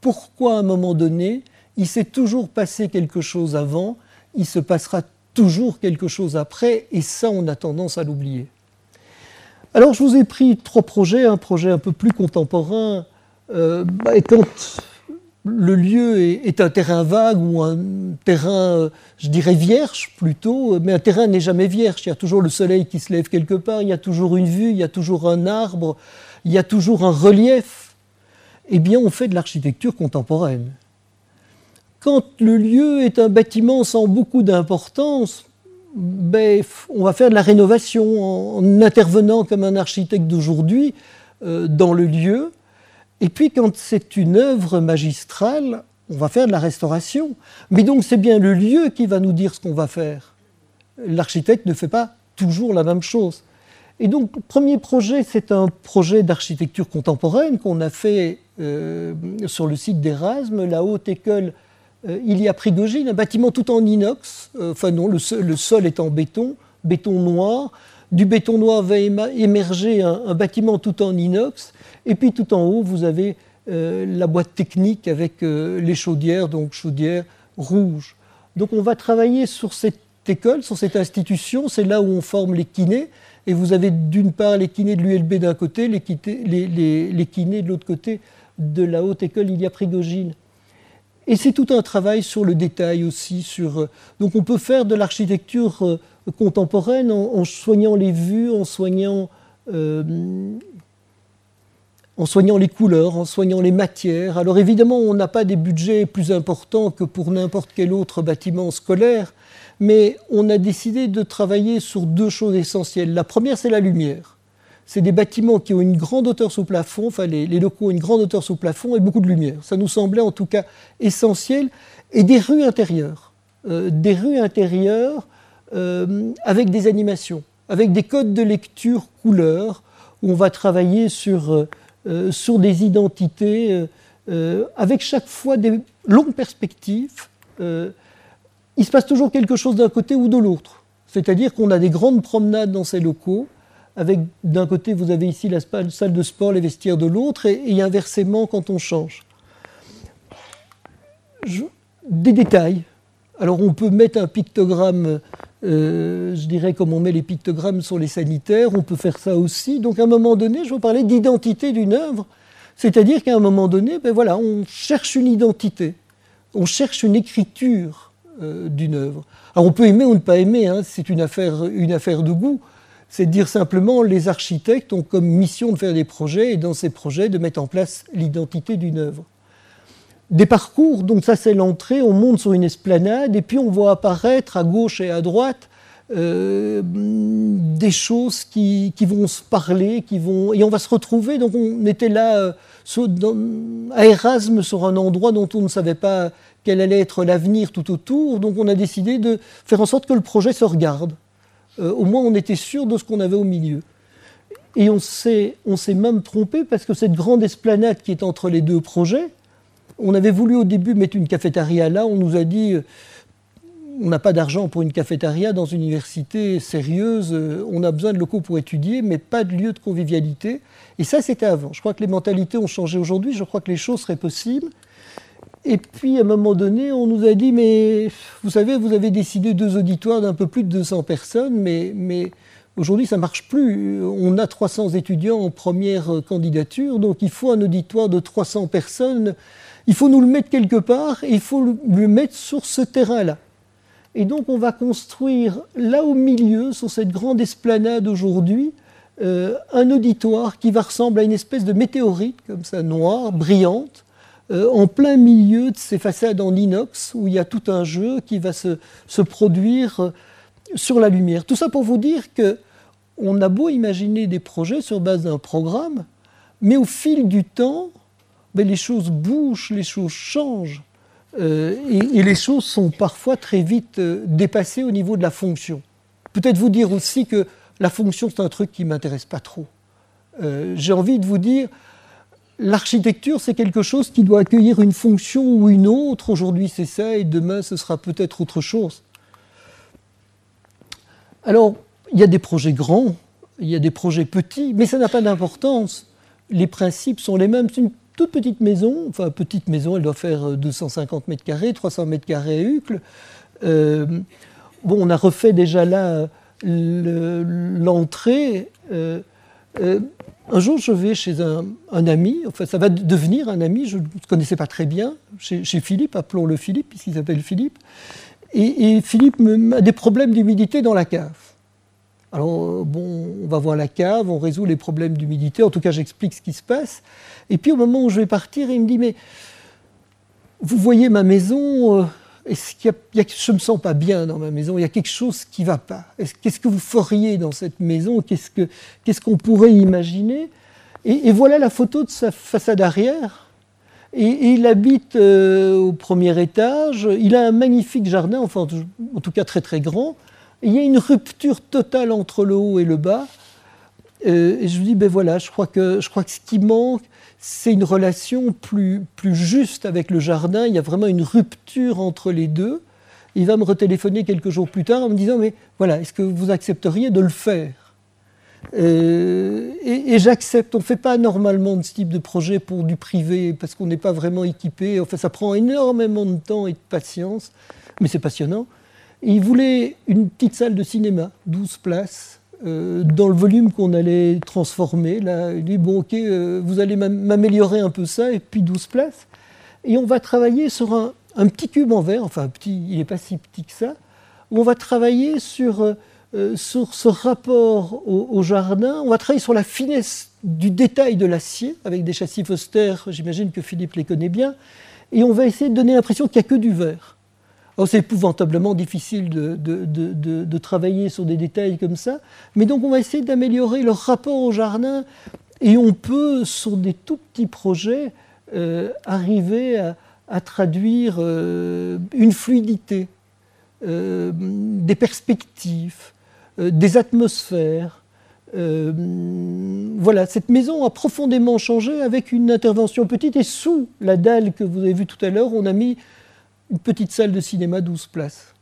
Pourquoi à un moment donné Il s'est toujours passé quelque chose avant, il se passera toujours quelque chose après, et ça on a tendance à l'oublier. Alors je vous ai pris trois projets, un projet un peu plus contemporain, euh, bah, le lieu est, un terrain vague ou un terrain, je dirais vierge plutôt, mais un terrain n'est jamais vierge. Il y a toujours le soleil qui se lève quelque part, il y a toujours une vue, il y a toujours un arbre, il y a toujours un relief. Eh bien, on fait de l'architecture contemporaine. Quand le lieu est un bâtiment sans beaucoup d'importance, ben, on va faire de la rénovation en, intervenant comme un architecte d'aujourd'hui euh, dans le lieu et puis quand c'est une œuvre magistrale, on va faire de la restauration. Mais donc c'est bien le lieu qui va nous dire ce qu'on va faire. L'architecte ne fait pas toujours la même chose. Et donc premier projet, c'est un projet d'architecture contemporaine qu'on a fait euh, sur le site d'Erasme, la haute école euh, il y a Prigogine, un bâtiment tout en inox, euh, enfin non, le sol, est en béton, béton noir. Du béton noir va émerger un bâtiment tout en inox et puis tout en haut, vous avez euh, la boîte technique avec euh, les chaudières, donc chaudières rouges. Donc on va travailler sur cette école, sur cette institution, c'est là où on forme les kinés. Et vous avez d'une part les kinés de l'ULB d'un côté, les, kinés de l'autre côté de la haute école Ilia Prigogine. Et c'est tout un travail sur le détail aussi. Sur, euh, donc on peut faire de l'architecture contemporaine en, soignant les vues, en soignant en soignant les couleurs, en soignant les matières. Alors évidemment, on n'a pas des budgets plus importants que pour n'importe quel autre bâtiment scolaire, mais on a décidé de travailler sur deux choses essentielles. La première, c'est la lumière. C'est des bâtiments qui ont une grande hauteur sous plafond, enfin les, locaux ont une grande hauteur sous plafond et beaucoup de lumière. Ça nous semblait en tout cas essentiel. Et des rues intérieures. Euh, des rues intérieures euh, avec des animations, avec des codes de lecture couleur, où on va travailler sur... Euh, euh, sur des identités, avec chaque fois des longues perspectives. il se passe toujours quelque chose d'un côté ou de l'autre. C'est-à-dire qu'on a des grandes promenades dans ces locaux, avec d'un côté vous avez ici la salle de sport, les vestiaires de l'autre, et, inversement quand on change. des détails. Alors on peut mettre un pictogramme euh, je dirais comme on met les pictogrammes sur les sanitaires, on peut faire ça aussi. Donc à un moment donné, je vous parlais d'identité d'une œuvre, c'est-à-dire qu'à un moment donné, ben voilà, on cherche une identité, on cherche une écriture euh, d'une œuvre. Alors on peut aimer ou ne pas aimer, hein, c'est une affaire, une affaire de goût. C'est de dire simplement les architectes ont comme mission de faire des projets et dans ces projets de mettre en place l'identité d'une œuvre des parcours, donc ça c'est l'entrée, on monte sur une esplanade et puis on voit apparaître à gauche et à droite des choses qui, vont se parler, qui vont et on va se retrouver. Donc on était là à Erasme sur un endroit dont on ne savait pas quel allait être l'avenir tout autour. Donc on a décidé de faire en sorte que le projet se regarde. Euh, au moins on était sûr de ce qu'on avait au milieu. Et on s'est, on s'est même trompé parce que cette grande esplanade qui est entre les deux projets, on avait voulu au début mettre une cafétéria là, on nous a dit euh, on n'a pas d'argent pour une cafétéria dans une université sérieuse, euh, on a besoin de locaux pour étudier, mais pas de lieu de convivialité. Et ça, c'était avant. Je crois que les mentalités ont changé aujourd'hui, je crois que les choses seraient possibles. Et puis, à un moment donné, on nous a dit, mais vous savez, vous avez décidé deux auditoires d'un peu plus de 200 personnes, mais, mais aujourd'hui, ça ne marche plus. On a 300 étudiants en première candidature, donc il faut un auditoire de 300 personnes. Il faut nous le mettre quelque part et il faut le mettre sur ce terrain-là. Et donc, on va construire là au milieu, sur cette grande esplanade aujourd'hui, euh, un auditoire qui va ressembler à une espèce de météorite, comme ça, noire, brillante, euh, en plein milieu de ces façades en inox où il y a tout un jeu qui va se, produire euh, sur la lumière. Tout ça pour vous dire que on a beau imaginer des projets sur base d'un programme, mais au fil du temps, ben, les choses bougent, les choses changent. Euh, et, les choses sont parfois très vite dépassées au niveau de la fonction. Peut-être vous dire aussi que la fonction, c'est un truc qui ne m'intéresse pas trop. J'ai envie de vous dire, L'architecture, c'est quelque chose qui doit accueillir une fonction ou une autre. Aujourd'hui, c'est ça, et demain, ce sera peut-être autre chose. Alors, il y a des projets grands, il y a des projets petits, mais ça n'a pas d'importance. Les principes sont les mêmes. C'est une toute petite maison, enfin, petite maison, elle doit faire 250 mètres carrés, 300 mètres carrés à Uccle. Euh, bon, on a refait déjà là l'entrée. Euh, euh, un jour, je vais chez un, ami, enfin ça va devenir un ami, je ne connaissais pas très bien, chez, Philippe, appelons-le Philippe, puisqu'il s'appelle Philippe. Et, Philippe a des problèmes d'humidité dans la cave. Alors, bon, on va voir la cave, on résout les problèmes d'humidité, en tout cas j'explique ce qui se passe. Et puis au moment où je vais partir, il me dit, mais vous voyez ma maison, euh, est-ce je ne me sens pas bien dans ma maison, il y a quelque chose qui ne va pas. Qu'est-ce que vous feriez dans cette maison? Qu'est-ce qu'on pourrait imaginer? Et, voilà la photo de sa façade arrière. Et, il habite euh, au premier étage, il a un magnifique jardin, enfin en tout cas très très grand. Il y a une rupture totale entre le haut et le bas. Euh, et je lui dis, ben voilà, je crois que, je crois que ce qui manque, c'est une relation plus, plus juste avec le jardin. Il y a vraiment une rupture entre les deux. Il va me retéléphoner quelques jours plus tard en me disant Mais voilà, est-ce que vous accepteriez de le faire? Euh, Et, j'accepte. On ne fait pas normalement de ce type de projet pour du privé parce qu'on n'est pas vraiment équipé. Enfin, ça prend énormément de temps et de patience, mais c'est passionnant. Il voulait une petite salle de cinéma, 12 places, euh, dans le volume qu'on allait transformer. Là, il dit bon, ok, euh, vous allez m'améliorer un peu ça, et puis 12 places. Et on va travailler sur un, petit cube en verre, enfin, petit, il n'est pas si petit que ça, où on va travailler sur, euh, sur ce rapport au, jardin, on va travailler sur la finesse du détail de l'acier, avec des châssis Foster, j'imagine que Philippe les connaît bien, et on va essayer de donner l'impression qu'il n'y a que du verre. Oh, c'est épouvantablement difficile de, travailler sur des détails comme ça. Mais donc, on va essayer d'améliorer le rapport au jardin et on peut, sur des tout petits projets, euh, arriver à, traduire euh, une fluidité, euh, des perspectives, des atmosphères. voilà, cette maison a profondément changé avec une intervention petite et sous la dalle que vous avez vue tout à l'heure, on a mis une petite salle de cinéma 12 places.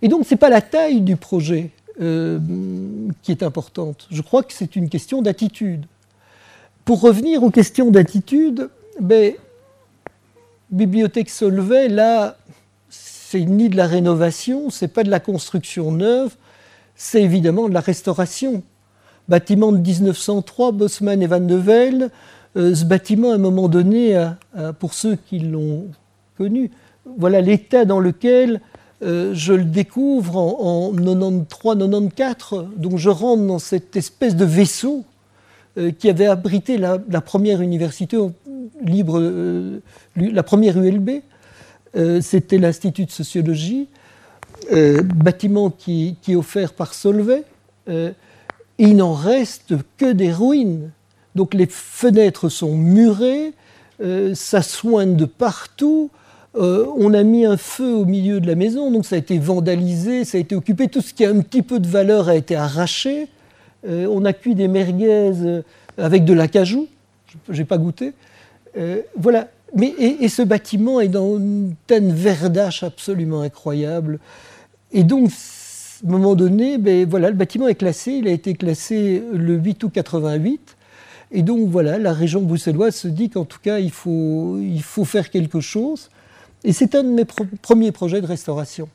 Et donc, ce n'est pas la taille du projet euh, qui est importante. Je crois que c'est une question d'attitude. Pour revenir aux questions d'attitude, ben, Bibliothèque Solvay, là, c'est ni de la rénovation, c'est pas de la construction neuve, c'est évidemment de la restauration. Bâtiment de 1903, Bosman et Van de Velde. Euh, ce bâtiment, à un moment donné, pour ceux qui l'ont voilà l'état dans lequel euh, je le découvre en, 93-94. Donc je rentre dans cette espèce de vaisseau euh, qui avait abrité la, première université libre, euh, la première ULB. C'était l'Institut de sociologie. bâtiment qui, est offert par Solvay. il n'en reste que des ruines. Donc les fenêtres sont murées, ça soigne de partout. On a mis un feu au milieu de la maison, donc ça a été vandalisé, ça a été occupé. Tout ce qui a un petit peu de valeur a été arraché. on a cuit des merguez avec de l'acajou. Je n'ai pas goûté. voilà, mais, et, ce bâtiment est dans une teinte verdache absolument incroyable. Et donc, à un moment donné, ben, voilà, le bâtiment est classé. Il a été classé le 8 août 88. Et donc, voilà, la région bruxelloise se dit qu'en tout cas, il faut, il faut faire quelque chose. Et c'est un de mes premiers projets de restauration.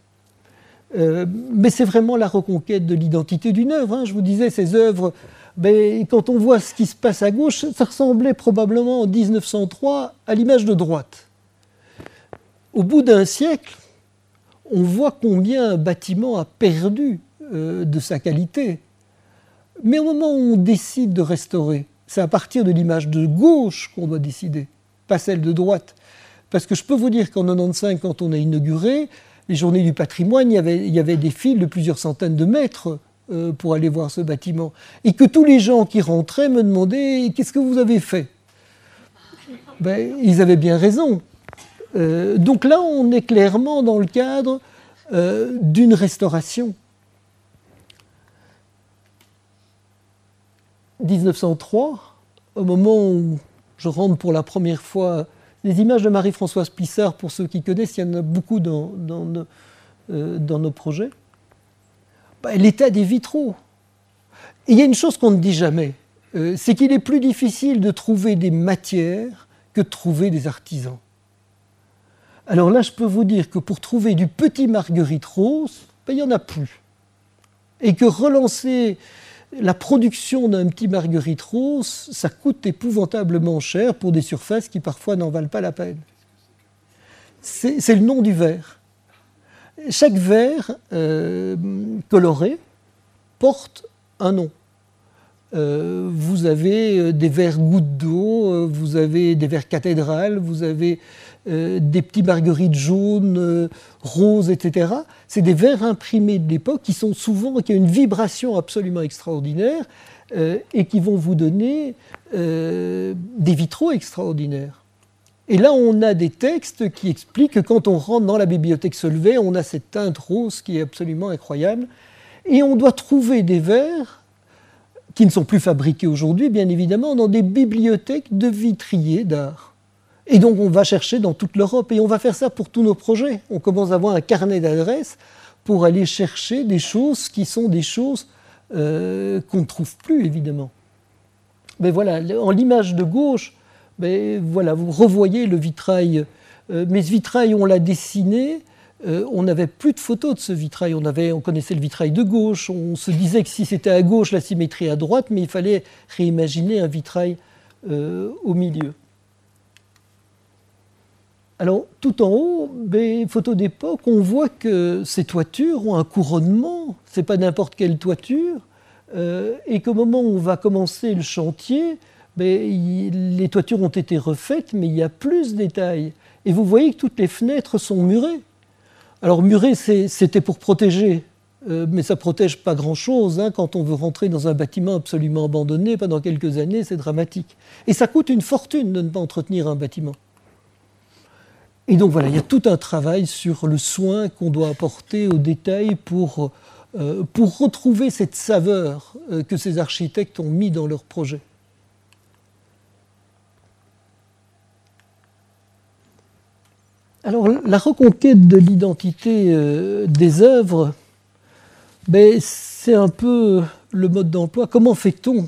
Euh, mais c'est vraiment la reconquête de l'identité d'une œuvre. Hein. Je vous disais, ces œuvres ben, quand on voit ce qui se passe à gauche, ça ressemblait probablement en 1903 à l'image de droite. Au bout d'un siècle, on voit combien un bâtiment a perdu euh, de sa qualité. Mais au moment où on décide de restaurer, c'est à partir de l'image de gauche qu'on doit décider, pas celle de droite. Parce que je peux vous dire qu'en 95, quand on a inauguré les journées du patrimoine, il y avait, des fils de plusieurs centaines de mètres euh, pour aller voir ce bâtiment. Et que tous les gens qui rentraient me demandaient Qu'est-ce que vous avez fait? Ben, Ils avaient bien raison. Euh, donc là, on est clairement dans le cadre euh, d'une restauration. 1903, au moment où je rentre pour la première fois, les images de Marie-Françoise Pissard, pour ceux qui connaissent, il y en a beaucoup dans, dans nos projets. Bah, l'état des vitraux. il y a une chose qu'on ne dit jamais, euh, c'est qu'il est plus difficile de trouver des matières que de trouver des artisans. Alors là, je peux vous dire que pour trouver du petit marguerite rose, ben, il n'y en a plus. Et que relancer la production d'un petit marguerite rose, ça coûte épouvantablement cher pour des surfaces qui parfois n'en valent pas la peine. C'est le nom du verre. Chaque verre euh, coloré porte un nom. Euh, vous avez euh, des verres gouttes d'eau, vous avez des verres cathédrales, vous avez des petits marguerites jaunes, roses, etc. C'est des verres imprimés de l'époque qui sont souvent, qui ont une vibration absolument extraordinaire et qui vont vous donner des vitraux extraordinaires. Et là, on a des textes qui expliquent que quand on rentre dans la bibliothèque Solvay, on a cette teinte rose qui est absolument incroyable. Et on doit trouver des verres qui ne sont plus fabriqués aujourd'hui, bien évidemment, dans des bibliothèques de vitriers d'art. Et donc, on va chercher dans toute l'Europe. Et on va faire ça pour tous nos projets. On commence à avoir un carnet d'adresses pour aller chercher des choses qui sont des choses euh, qu'on ne trouve plus, évidemment. Mais voilà, en l'image de gauche, mais voilà, vous revoyez le vitrail. Euh, mais ce vitrail, on l'a dessiné. Euh, on n'avait plus de photos de ce vitrail. On, on connaissait le vitrail de gauche. On se disait que si c'était à gauche, la symétrie à droite, mais il fallait réimaginer un vitrail au milieu. Alors, tout en haut, les photos d'époque, on voit que ces toitures ont un couronnement. Ce n'est pas n'importe quelle toiture. et qu'au moment où on va commencer le chantier, les toitures ont été refaites, mais il y a plus de détails. Et vous voyez que toutes les fenêtres sont murées. Alors murées, c'était pour protéger, euh, mais ça protège pas grand-chose. Hein. quand on veut rentrer dans un bâtiment absolument abandonné pendant quelques années, c'est dramatique. Et ça coûte une fortune de ne pas entretenir un bâtiment. Et donc voilà, il y a tout un travail sur le soin qu'on doit apporter aux détails pour, euh, pour retrouver cette saveur euh, que ces architectes ont mis dans leur projet. Alors, la reconquête de l'identité euh, des œuvres, ben, c'est un peu le mode d'emploi. Comment fait-on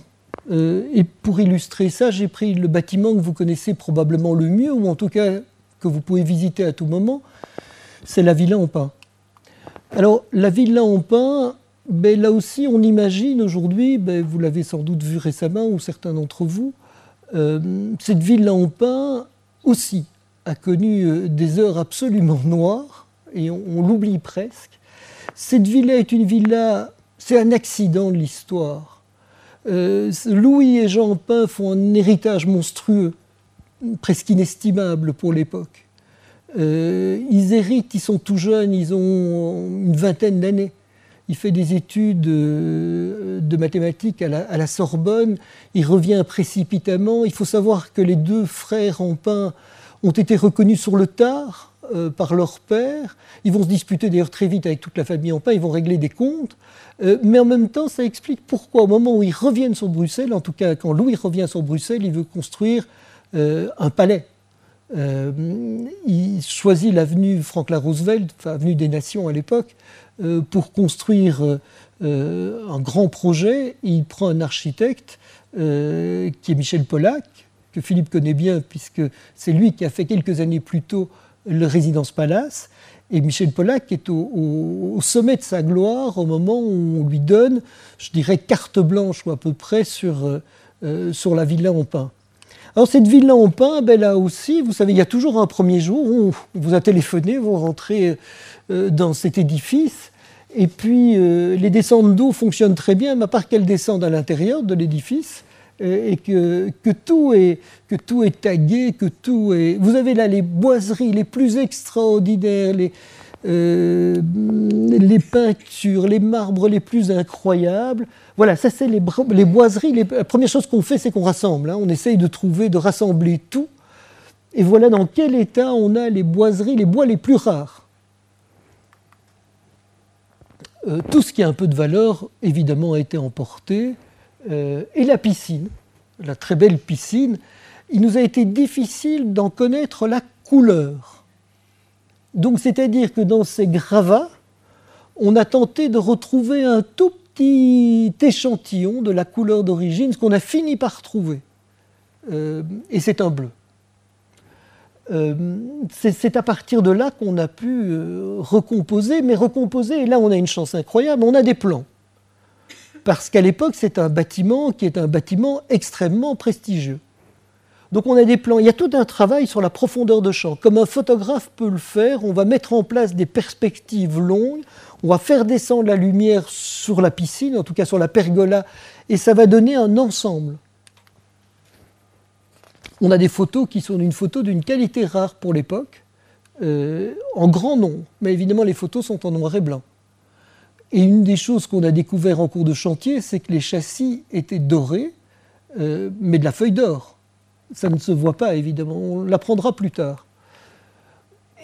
Et pour illustrer ça, j'ai pris le bâtiment que vous connaissez probablement le mieux, ou en tout cas que vous pouvez visiter à tout moment, c'est la Villa en Pin. Alors, la Villa en Pin, ben, là aussi, on imagine aujourd'hui, ben, vous l'avez sans doute vu récemment, ou certains d'entre vous, euh, cette villa en pin aussi a connu euh, des heures absolument noires, et on, l'oublie presque. Cette villa est une villa, c'est un accident de l'histoire. Euh, Louis et Jean Pin font un héritage monstrueux, presque inestimable pour l'époque. ils héritent, ils sont tout jeunes, ils ont une vingtaine d'années. Il fait des études de mathématiques à la, Sorbonne. Il revient précipitamment. Il faut savoir que les deux frères Rampin ont été reconnus sur le tard par leur père. Ils vont se disputer d'ailleurs très vite avec toute la famille Rampin. Ils vont régler des comptes. Euh, mais en même temps, ça explique pourquoi, au moment où ils reviennent sur Bruxelles, en tout cas quand Louis revient sur Bruxelles, il veut construire euh, un palais. Euh, il choisit l'avenue Franklin Roosevelt, enfin, avenue des Nations à l'époque, pour construire un grand projet. Il prend un architecte qui est Michel Pollack, que Philippe connaît bien, puisque c'est lui qui a fait quelques années plus tôt le Résidence Palace. Et Michel Pollack est au, sommet de sa gloire au moment où on lui donne, je dirais, carte blanche ou à peu près sur, euh, euh, sur la villa en pain. Alors cette villa en pain, ben là aussi, vous savez, il y a toujours un premier jour où on vous a téléphoné, vous rentrez euh, dans cet édifice, et puis les descentes d'eau fonctionnent très bien, mais à part qu'elles descendent à l'intérieur de l'édifice, et que, que, tout est, que tout est tagué, que tout est... Vous avez là les boiseries les plus extraordinaires, les, euh, les peintures, les marbres les plus incroyables. Voilà, ça c'est les, boiseries. la première chose qu'on fait, c'est qu'on rassemble. Hein. On essaye de trouver, de rassembler tout. Et voilà dans quel état on a les boiseries, les bois les plus rares. Euh, tout ce qui a un peu de valeur, évidemment, a été emporté. Euh, et la piscine, la très belle piscine, il nous a été difficile d'en connaître la couleur. Donc c'est-à-dire que dans ces gravats, on a tenté de retrouver un tout petit échantillon de la couleur d'origine, ce qu'on a fini par trouver. Euh, et c'est un bleu. Euh, c'est à partir de là qu'on a pu recomposer, mais recomposer, et là on a une chance incroyable, on a des plans parce qu'à l'époque, c'est un bâtiment qui est un bâtiment extrêmement prestigieux. Donc on a des plans, il y a tout un travail sur la profondeur de champ. Comme un photographe peut le faire, on va mettre en place des perspectives longues, on va faire descendre la lumière sur la piscine, en tout cas sur la pergola, et ça va donner un ensemble. On a des photos qui sont une photo d'une qualité rare pour l'époque, euh, en grand nombre, mais évidemment les photos sont en noir et blanc. Et une des choses qu'on a découvert en cours de chantier, c'est que les châssis étaient dorés, euh, mais de la feuille d'or. Ça ne se voit pas, évidemment, on l'apprendra plus tard.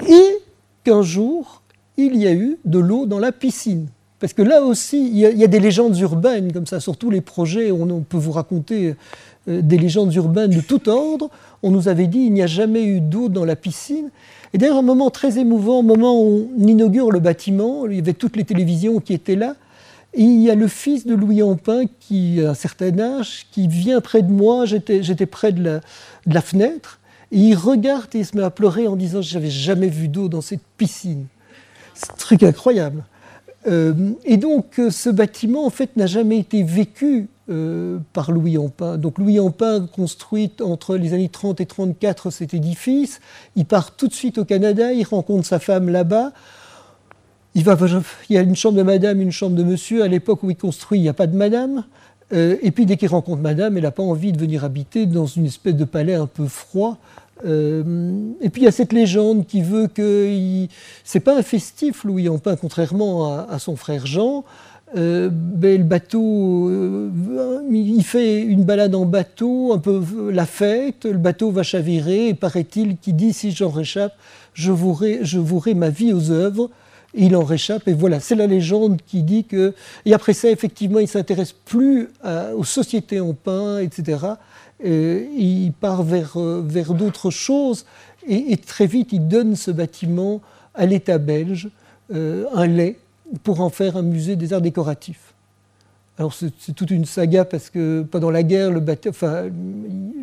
Et qu'un jour, il y a eu de l'eau dans la piscine. Parce que là aussi, il y, a, des légendes urbaines, comme ça, sur tous les projets, on, peut vous raconter euh, des légendes urbaines de tout ordre. On nous avait dit il n'y a jamais eu d'eau dans la piscine. Et d'ailleurs, un moment très émouvant, un moment où on inaugure le bâtiment, il y avait toutes les télévisions qui étaient là, et il y a le fils de Louis Ampin, qui a un certain âge, qui vient près de moi, j'étais près de la, fenêtre, et il regarde et il se met à pleurer en disant Je n'avais jamais vu d'eau dans cette piscine. C'est un truc incroyable. Euh, et donc, euh, ce bâtiment, en fait, n'a jamais été vécu euh, par Louis Ampin. Donc Louis Ampin construit entre les années 30 et 34 cet édifice. Il part tout de suite au Canada, il rencontre sa femme là-bas. Il, il y a une chambre de madame, une chambre de monsieur. À l'époque où il construit, il n'y a pas de madame. Euh, et puis dès qu'il rencontre madame, elle n'a pas envie de venir habiter dans une espèce de palais un peu froid. Euh, et puis il y a cette légende qui veut que c'est pas un festif Louis Ampin, contrairement à son frère Jean. Euh, ben, le bateau, il fait une balade en bateau, un peu la fête, le bateau va chavirer, et paraît-il qu'il dit si j'en réchappe, je vouerai, je ma vie aux œuvres. Il en réchappe, et voilà, c'est la légende qui dit que. Et après ça, effectivement, il s'intéresse plus aux sociétés en pain, etc. il part vers, vers d'autres choses, et, très vite, il donne ce bâtiment à l'État belge, euh, un lait pour en faire un musée des arts décoratifs. Alors c'est toute une saga parce que pendant la guerre, le, enfin,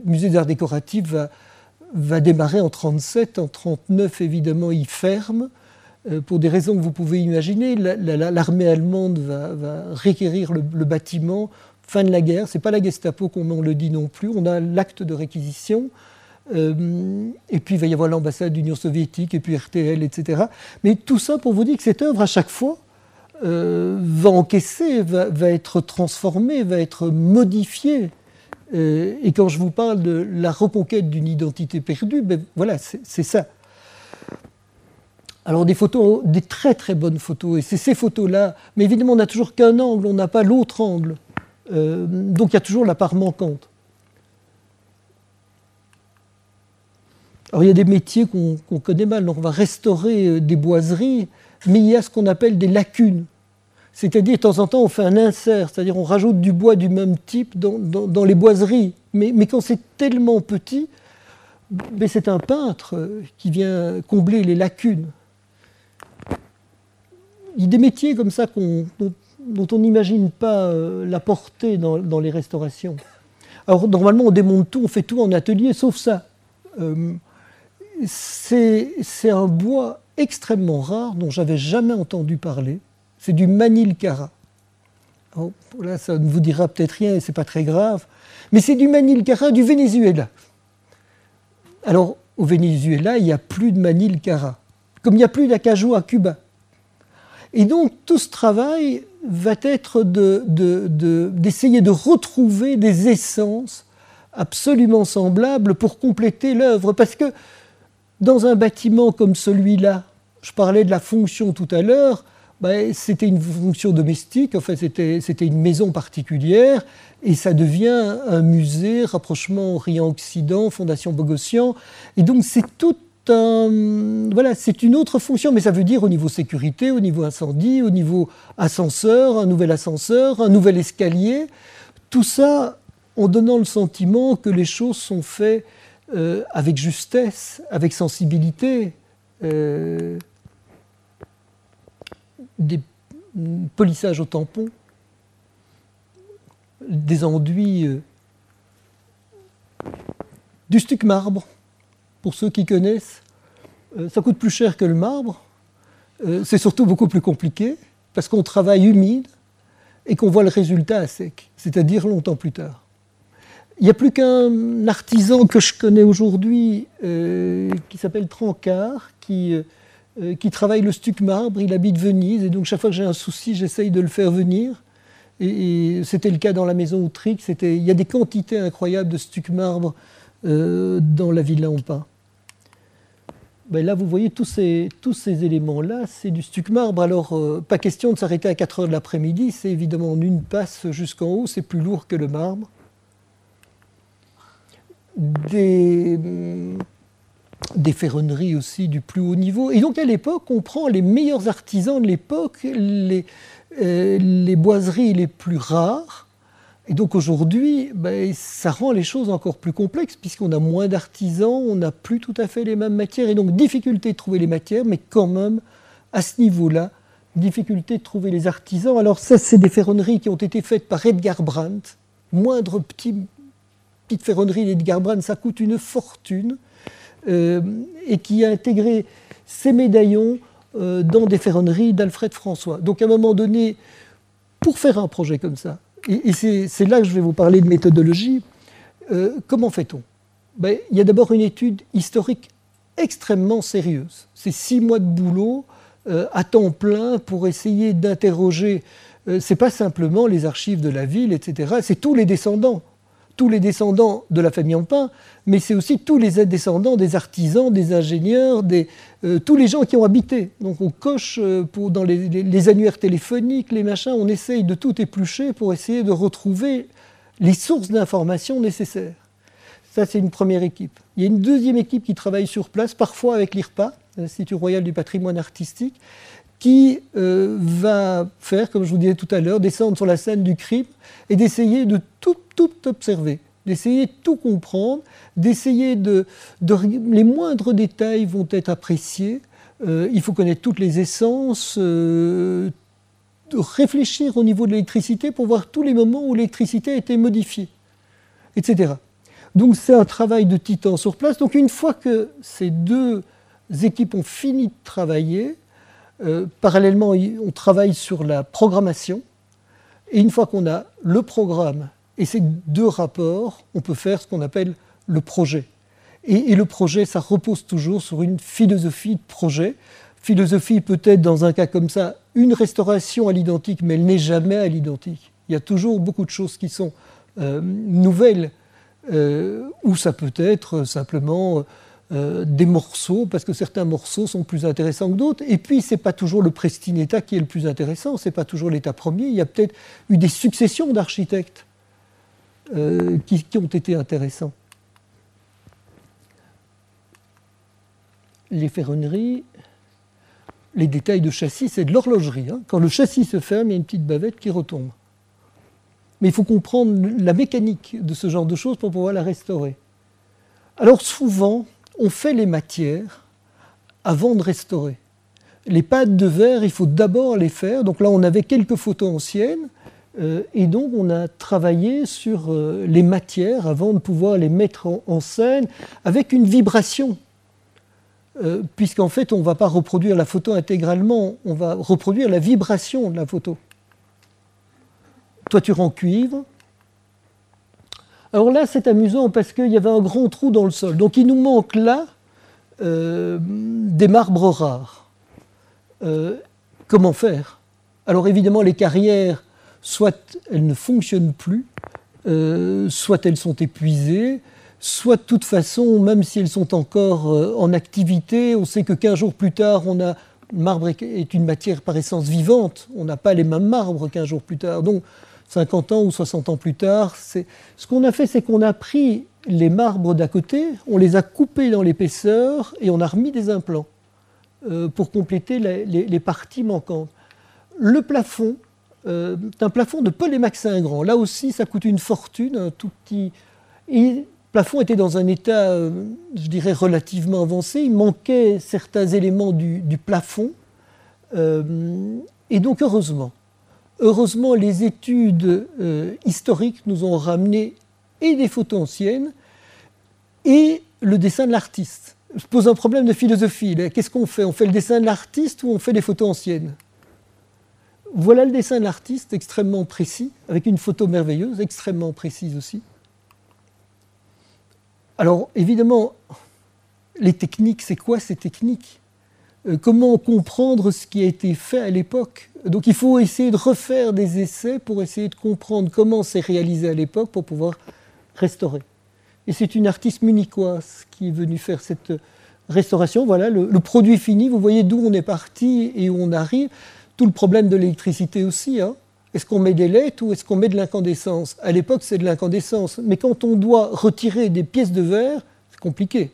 musée des arts décoratifs va, va démarrer en 1937. En 1939, évidemment, il ferme. Euh, pour des raisons que vous pouvez imaginer, l'armée allemande va, réquérir le, bâtiment. Fin de la guerre, c'est pas la Gestapo qu'on le dit non plus. On a l'acte de réquisition. Euh, et puis il va y avoir l'ambassade d'Union soviétique, et puis RTL, etc. Mais tout ça pour vous dire que cette œuvre, à chaque fois, euh, va encaisser, va, être transformé, va être modifié. Euh, et quand je vous parle de la reconquête d'une identité perdue, ben voilà, c'est ça. Alors des photos, des très très bonnes photos, et c'est ces photos-là, mais évidemment on n'a toujours qu'un angle, on n'a pas l'autre angle. Euh, donc il y a toujours la part manquante. Alors il y a des métiers qu'on connaît mal, on va restaurer euh, des boiseries, mais il y a ce qu'on appelle des lacunes. C'est-à-dire, de temps en temps, on fait un insert, c'est-à-dire on rajoute du bois du même type dans, les boiseries. Mais, quand c'est tellement petit, c'est un peintre euh, qui vient combler les lacunes. Y a des métiers comme ça dont, on n'imagine pas euh, la portée dans, les restaurations. Alors normalement on démonte tout, on fait tout en atelier, sauf ça. Euh, c'est un bois extrêmement rare dont j'avais jamais entendu parler. C'est du manilcara. Oh, là, ça ne vous dira peut-être rien et c'est pas très grave. Mais c'est du manilcara du Venezuela. Alors, au Venezuela, il n'y a plus de manilcara. Comme il n'y a plus d'acajou à Cuba. Et donc tout ce travail va être d'essayer de, retrouver des essences absolument semblables pour compléter l'œuvre. Parce que dans un bâtiment comme celui-là, je parlais de la fonction tout à l'heure, ben, c'était une fonction domestique, en fait c'était une maison particulière, et ça devient un musée, rapprochement Orient-Occident, Fondation Bogossian, et donc c'est voilà, c'est une autre fonction, mais ça veut dire au niveau sécurité, au niveau incendie, au niveau ascenseur, un nouvel ascenseur, un nouvel escalier. Tout ça en donnant le sentiment que les choses sont faites euh, avec justesse, avec sensibilité. Euh, des polissages au tampon, des enduits, euh, du stuc marbre pour ceux qui connaissent, euh, ça coûte plus cher que le marbre. Euh, c'est surtout beaucoup plus compliqué parce qu'on travaille humide et qu'on voit le résultat à sec, c'est-à-dire longtemps plus tard. Il n'y a plus qu'un artisan que je connais aujourd'hui euh, qui s'appelle Trancard, qui, qui travaille le stuc marbre. Il habite Venise et donc chaque fois que j'ai un souci, j'essaye de le faire venir. Et, c'était le cas dans la maison Outric. Il y a des quantités incroyables de stuc marbre euh, dans la villa en pain. Là, vous voyez tous ces, tous ces éléments-là, c'est du stuc marbre. Alors, euh, pas question de s'arrêter à 4 heures de l'après-midi, c'est évidemment en une passe jusqu'en haut, c'est plus lourd que le marbre. Des, des ferronneries aussi du plus haut niveau. Et donc, à l'époque, on prend les meilleurs artisans de l'époque, les, euh, les boiseries les plus rares, et donc aujourd'hui, ben, ça rend les choses encore plus complexes puisqu'on a moins d'artisans, on n'a plus tout à fait les mêmes matières et donc difficulté de trouver les matières, mais quand même, à ce niveau-là, difficulté de trouver les artisans. Alors ça, c'est des ferronneries qui ont été faites par Edgar Brandt. Moindre petit, petite ferronnerie d'Edgar Brandt, ça coûte une fortune. Euh, et qui a intégré ces médaillons euh, dans des ferronneries d'Alfred François. Donc à un moment donné, pour faire un projet comme ça, et, c'est là que je vais vous parler de méthodologie. Euh, comment fait-on? Ben, Il y a d'abord une étude historique extrêmement sérieuse. C'est six mois de boulot euh, à temps plein pour essayer d'interroger. Euh, c'est pas simplement les archives de la ville, etc. C'est tous les descendants tous les descendants de la famille Ampin, mais c'est aussi tous les descendants des artisans, des ingénieurs, euh, tous les gens qui ont habité. Donc on coche euh, dans les, annuaires téléphoniques, les machins, on essaye de tout éplucher pour essayer de retrouver les sources d'informations nécessaires. Ça, c'est une première équipe. Il y a une deuxième équipe qui travaille sur place, parfois avec l'IRPA, l'Institut royal du patrimoine artistique, qui euh, va faire, comme je vous disais tout à l'heure, descendre sur la scène du crime et d'essayer de tout, tout observer, d'essayer de tout comprendre, d'essayer de, Les moindres détails vont être appréciés. Euh, il faut connaître toutes les essences, euh, réfléchir au niveau de l'électricité pour voir tous les moments où l'électricité a été modifiée, etc. Donc c'est un travail de titan sur place. Donc une fois que ces deux équipes ont fini de travailler, euh, parallèlement, on travaille sur la programmation. Et une fois qu'on a le programme et ces deux rapports, on peut faire ce qu'on appelle le projet. Et, le projet, ça repose toujours sur une philosophie de projet. Philosophie peut-être dans un cas comme ça, une restauration à l'identique, mais elle n'est jamais à l'identique. Il y a toujours beaucoup de choses qui sont euh, nouvelles, euh, ou ça peut être simplement euh, des morceaux, parce que certains morceaux sont plus intéressants que d'autres. Et puis, ce n'est pas toujours le Prestineta qui est le plus intéressant, ce n'est pas toujours l'état premier. Il y a peut-être eu des successions d'architectes euh, qui, ont été intéressants. Les ferronneries, les détails de châssis, c'est de l'horlogerie. Hein. Quand le châssis se ferme, il y a une petite bavette qui retombe. Mais il faut comprendre la mécanique de ce genre de choses pour pouvoir la restaurer. Alors souvent, on fait les matières avant de restaurer. Les pâtes de verre, il faut d'abord les faire. Donc là, on avait quelques photos anciennes. Euh, et donc, on a travaillé sur euh, les matières avant de pouvoir les mettre en, scène avec une vibration. Euh, puisqu'en fait, on ne va pas reproduire la photo intégralement, on va reproduire la vibration de la photo. Toiture en cuivre, alors là, c'est amusant parce qu'il y avait un grand trou dans le sol. Donc il nous manque là euh, des marbres rares. Euh, comment faire? Alors évidemment, les carrières, soit elles ne fonctionnent plus, euh, soit elles sont épuisées, soit de toute façon, même si elles sont encore en activité, on sait que 15 jours plus tard, on a marbre est une matière par essence vivante, on n'a pas les mêmes marbres 15 jours plus tard. Donc 50 ans ou 60 ans plus tard. Ce qu'on a fait, c'est qu'on a pris les marbres d'à côté, on les a coupés dans l'épaisseur et on a remis des implants euh, pour compléter les, parties manquantes. Le plafond, euh, un plafond de Polémax Saint-Grand. Là aussi, ça coûte une fortune, un tout petit. Et le plafond était dans un état, euh, je dirais, relativement avancé. Il manquait certains éléments du, du plafond. Euh, et donc, heureusement, Heureusement, les études euh, historiques nous ont ramené et des photos anciennes et le dessin de l'artiste. Je pose un problème de philosophie. Qu'est-ce qu'on fait? On fait le dessin de l'artiste ou on fait des photos anciennes? Voilà le dessin de l'artiste, extrêmement précis, avec une photo merveilleuse, extrêmement précise aussi. Alors, évidemment, les techniques, c'est quoi ces techniques? Comment comprendre ce qui a été fait à l'époque? Donc il faut essayer de refaire des essais pour essayer de comprendre comment c'est réalisé à l'époque pour pouvoir restaurer. Et c'est une artiste munichoise qui est venue faire cette restauration. Voilà le, produit fini. Vous voyez d'où on est parti et où on arrive. Tout le problème de l'électricité aussi. Hein. Est-ce qu'on met des lettres ou est-ce qu'on met de l'incandescence? À l'époque, c'est de l'incandescence. Mais quand on doit retirer des pièces de verre, c'est compliqué.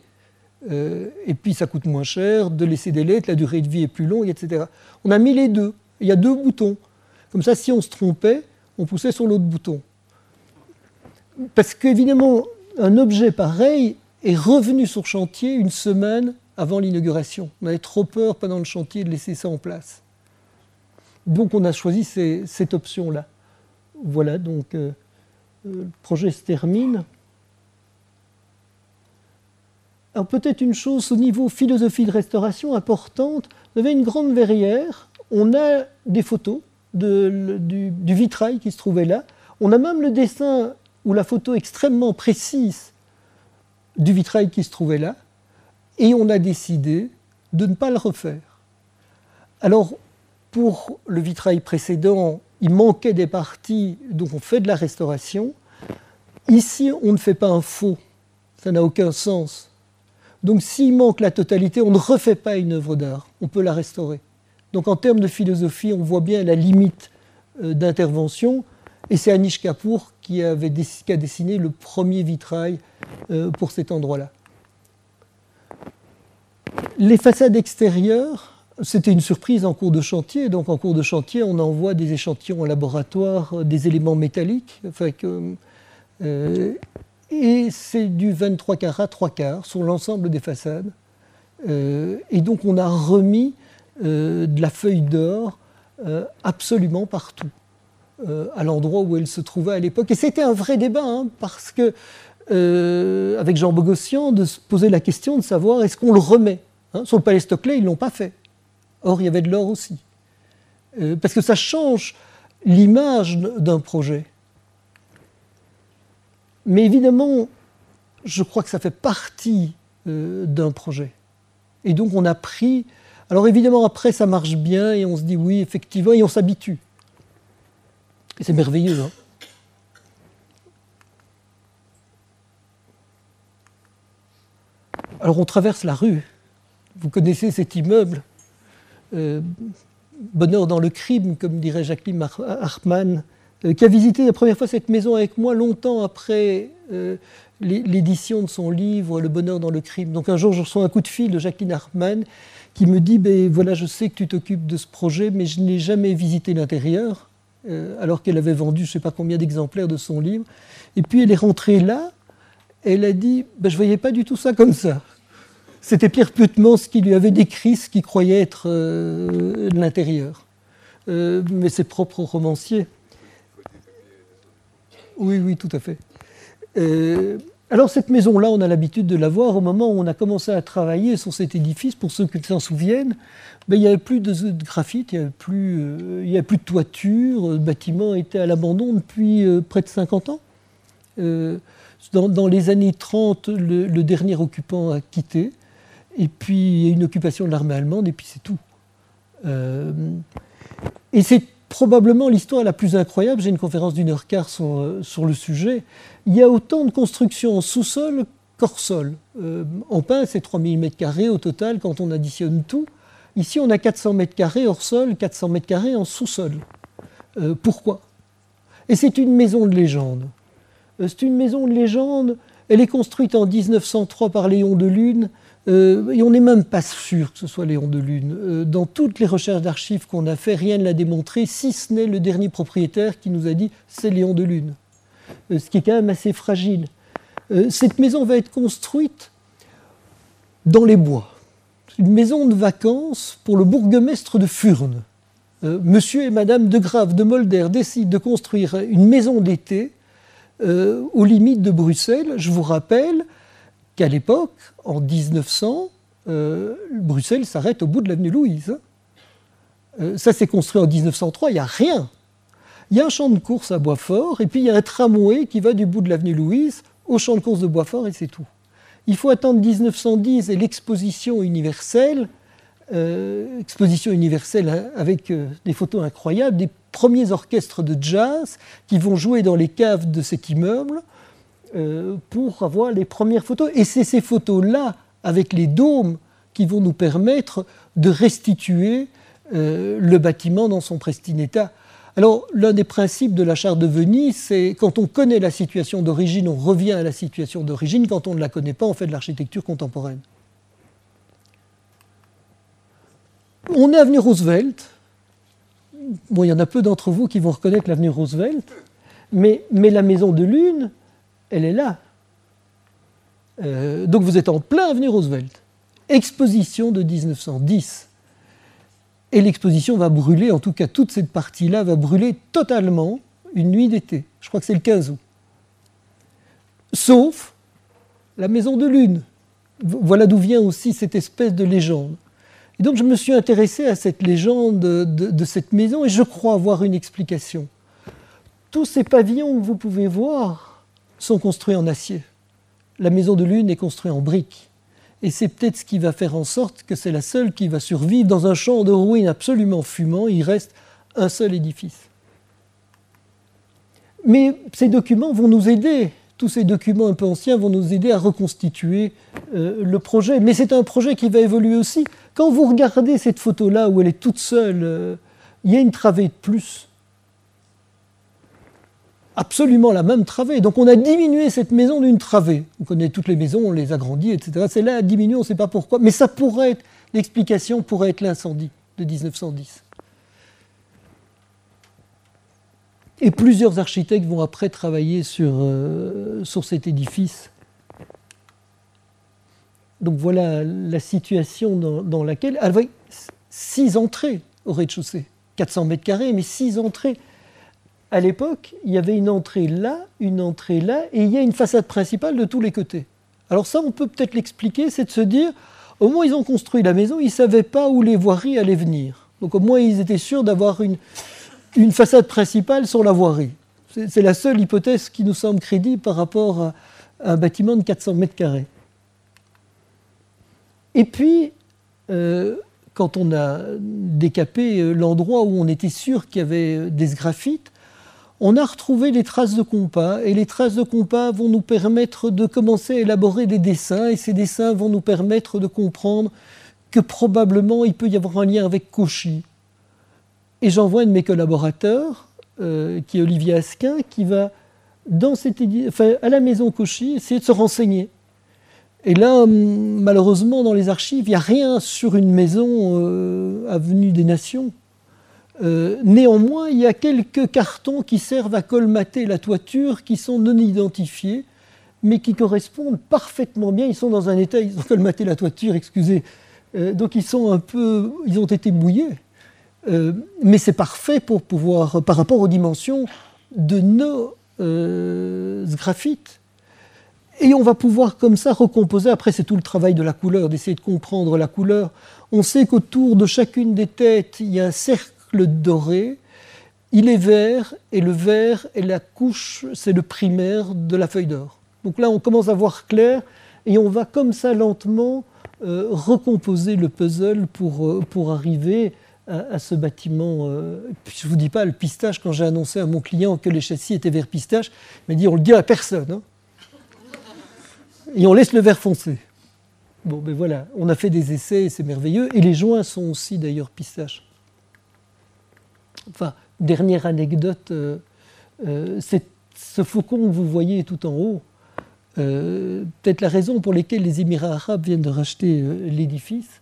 Euh, et puis ça coûte moins cher de laisser des lettres, la durée de vie est plus longue, etc. On a mis les deux. Il y a deux boutons. Comme ça, si on se trompait, on poussait sur l'autre bouton. Parce qu'évidemment, un objet pareil est revenu sur chantier une semaine avant l'inauguration. On avait trop peur pendant le chantier de laisser ça en place. Donc on a choisi cette option-là. Voilà, donc euh, euh, le projet se termine. Alors peut-être une chose au niveau philosophie de restauration importante, vous avez une grande verrière on a des photos du, vitrail qui se trouvait là. On a même le dessin ou la photo extrêmement précise du vitrail qui se trouvait là. Et on a décidé de ne pas le refaire. Alors, pour le vitrail précédent, il manquait des parties, donc on fait de la restauration. Ici, on ne fait pas un faux, ça n'a aucun sens. Donc s'il manque la totalité, on ne refait pas une œuvre d'art, on peut la restaurer. Donc en termes de philosophie, on voit bien la limite euh, d'intervention. Et c'est Anish Kapoor qui, a dessiné le premier vitrail euh, pour cet endroit-là. Les façades extérieures, c'était une surprise en cours de chantier. Donc en cours de chantier, on envoie des échantillons au laboratoire, euh, des éléments métalliques. Et c'est du 23 carats, 3 quarts sur l'ensemble des façades. et donc on a remis euh, de la feuille d'or euh, absolument partout, euh, à l'endroit où elle se trouvait à l'époque. Et c'était un vrai débat, hein, parce que, avec Jean Bogossian, de se poser la question de savoir est-ce qu'on le remet. Hein? Sur le palais Stockley, ils ne l'ont pas fait. Or, il y avait de l'or aussi. parce que ça change l'image d'un projet. Mais évidemment, je crois que ça fait partie d'un projet. Et donc on a pris alors évidemment, après, ça marche bien et on se dit oui, effectivement, et on s'habitue. Et c'est merveilleux. Hein alors on traverse la rue. Vous connaissez cet immeuble. bonheur dans le crime, comme dirait Jacqueline Hartmann, qui a visité la première fois cette maison avec moi longtemps après l'édition de son livre Le bonheur dans le crime. Donc un jour, je reçois un coup de fil de Jacqueline Hartmann qui me dit ben, voilà, je sais que tu t'occupes de ce projet, mais je n'ai jamais visité l'intérieur, euh, alors qu'elle avait vendu je ne sais pas combien d'exemplaires de son livre. Et puis elle est rentrée là, elle a dit ben, je ne voyais pas du tout ça comme ça. C'était Pierre ce qui lui avait décrit ce qu'il croyait être euh, l'intérieur. Euh, mais ses propres romanciers. Oui, oui, tout à fait. Euh, alors cette maison-là, on a l'habitude de la voir au moment où on a commencé à travailler sur cet édifice. Pour ceux qui s'en souviennent, ben, il n'y avait plus de, graphite, il n'y avait, plus, euh, de toiture, le bâtiment était à l'abandon depuis euh, près de 50 ans. Dans, les années 30, le, le, dernier occupant a quitté, et puis il y a une occupation de l'armée allemande, et puis c'est tout. et c'est probablement l'histoire la plus incroyable. J'ai une conférence d'une heure quart sur, euh, sur, le sujet. Il y a autant de constructions en sous-sol qu'hors sol. Euh, en pain, c'est 3000 m2 au total quand on additionne tout. Ici, on a 400 m2 hors sol, 400 m2 en sous-sol. Euh, pourquoi? Et c'est une maison de légende. c'est une maison de légende. Elle est construite en 1903 par Léon de Lune. Euh, et on n'est même pas sûr que ce soit Léon de Lune. Euh, dans toutes les recherches d'archives qu'on a fait, rien ne l'a démontré, si ce n'est le dernier propriétaire qui nous a dit c'est Léon de Lune. Euh, ce qui est quand même assez fragile. cette maison va être construite dans les bois. Une maison de vacances pour le bourgmestre de Furnes. Monsieur et Madame de Grave de Molder décident de construire une maison d'été aux limites de Bruxelles. Je vous rappelle, qu'à l'époque, en 1900, euh, Bruxelles s'arrête au bout de l'avenue Louise. Euh, ça s'est construit en 1903, il n'y a rien. Il y a un champ de course à Boisfort, et puis il y a un tramway qui va du bout de l'avenue Louise au champ de course de Boisfort, et c'est tout. Il faut attendre 1910 et l'exposition universelle, euh, exposition universelle avec des photos incroyables, des premiers orchestres de jazz qui vont jouer dans les caves de cet immeuble. Euh, pour avoir les premières photos. Et c'est ces photos-là, avec les dômes, qui vont nous permettre de restituer euh, le bâtiment dans son pristine état. Alors, l'un des principes de la charte de Venise, c'est quand on connaît la situation d'origine, on revient à la situation d'origine. Quand on ne la connaît pas, on fait de l'architecture contemporaine. On est avenue Roosevelt. Bon, il y en a peu d'entre vous qui vont reconnaître l'avenue Roosevelt, mais, mais la maison de Lune, elle est là. Euh, donc vous êtes en plein avenue Roosevelt. Exposition de 1910. Et l'exposition va brûler, en tout cas toute cette partie-là va brûler totalement une nuit d'été. Je crois que c'est le 15 août. Sauf la maison de lune. Voilà d'où vient aussi cette espèce de légende. Et donc je me suis intéressé à cette légende de cette maison et je crois avoir une explication. Tous ces pavillons que vous pouvez voir, sont construits en acier. La maison de lune est construite en briques. Et c'est peut-être ce qui va faire en sorte que c'est la seule qui va survivre dans un champ de ruines absolument fumant. Il reste un seul édifice. Mais ces documents vont nous aider. Tous ces documents un peu anciens vont nous aider à reconstituer euh, le projet. Mais c'est un projet qui va évoluer aussi. Quand vous regardez cette photo-là où elle est toute seule, euh, il y a une travée de plus absolument la même travée. Donc on a diminué cette maison d'une travée. On connaît toutes les maisons, on les agrandit, etc. Celle-là a diminué, on ne sait pas pourquoi. Mais ça pourrait être, l'explication pourrait être l'incendie de 1910. Et plusieurs architectes vont après travailler sur, euh, sur cet édifice. Donc voilà la situation dans, laquelle. Avec six entrées au rez-de-chaussée. 400 mètres carrés, mais six entrées à l'époque, il y avait une entrée là, une entrée là, et il y a une façade principale de tous les côtés. Alors ça, on peut peut-être l'expliquer, c'est de se dire, au moins ils ont construit la maison, ils ne savaient pas où les voiries allaient venir. Donc au moins ils étaient sûrs d'avoir une, façade principale sur la voirie. C'est la seule hypothèse qui nous semble crédible par rapport à un bâtiment de 400 mètres carrés. Et puis, euh, quand on a décapé euh, l'endroit où on était sûr qu'il y avait des sgraffites, on a retrouvé des traces de compas et les traces de compas vont nous permettre de commencer à élaborer des dessins et ces dessins vont nous permettre de comprendre que probablement il peut y avoir un lien avec Cauchy. Et j'envoie un de mes collaborateurs, euh, qui est Olivier Asquin, qui va dans cette à la maison Cauchy essayer de se renseigner. Et là, hum, malheureusement, dans les archives, il n'y a rien sur une maison euh, avenue des Nations. Euh, néanmoins, il y a quelques cartons qui servent à colmater la toiture, qui sont non identifiés, mais qui correspondent parfaitement bien. Ils sont dans un état, ils ont colmaté la toiture, excusez. Euh, donc ils sont un peu, ils ont été mouillés. Euh, mais c'est parfait pour pouvoir, par rapport aux dimensions de nos graphites. Et on va pouvoir comme ça recomposer. Après, c'est tout le travail de la couleur, d'essayer de comprendre la couleur. On sait qu'autour de chacune des têtes, il y a un cercle doré, il est vert, et le vert est la couche, c'est le primaire de la feuille d'or. Donc là, on commence à voir clair, et on va comme ça lentement euh, recomposer le puzzle pour, euh, pour arriver à, ce bâtiment. Euh, je ne vous dis pas le pistache, quand j'ai annoncé à mon client que les châssis étaient vert pistache, il m'a dit on le dit à personne. Hein. Et on laisse le vert foncé. Bon, ben voilà, on a fait des essais, c'est merveilleux. Et les joints sont aussi d'ailleurs pistache. Enfin, dernière anecdote, euh, euh, ce faucon que vous voyez tout en haut, euh, peut-être la raison pour laquelle les Émirats arabes viennent de racheter l'édifice,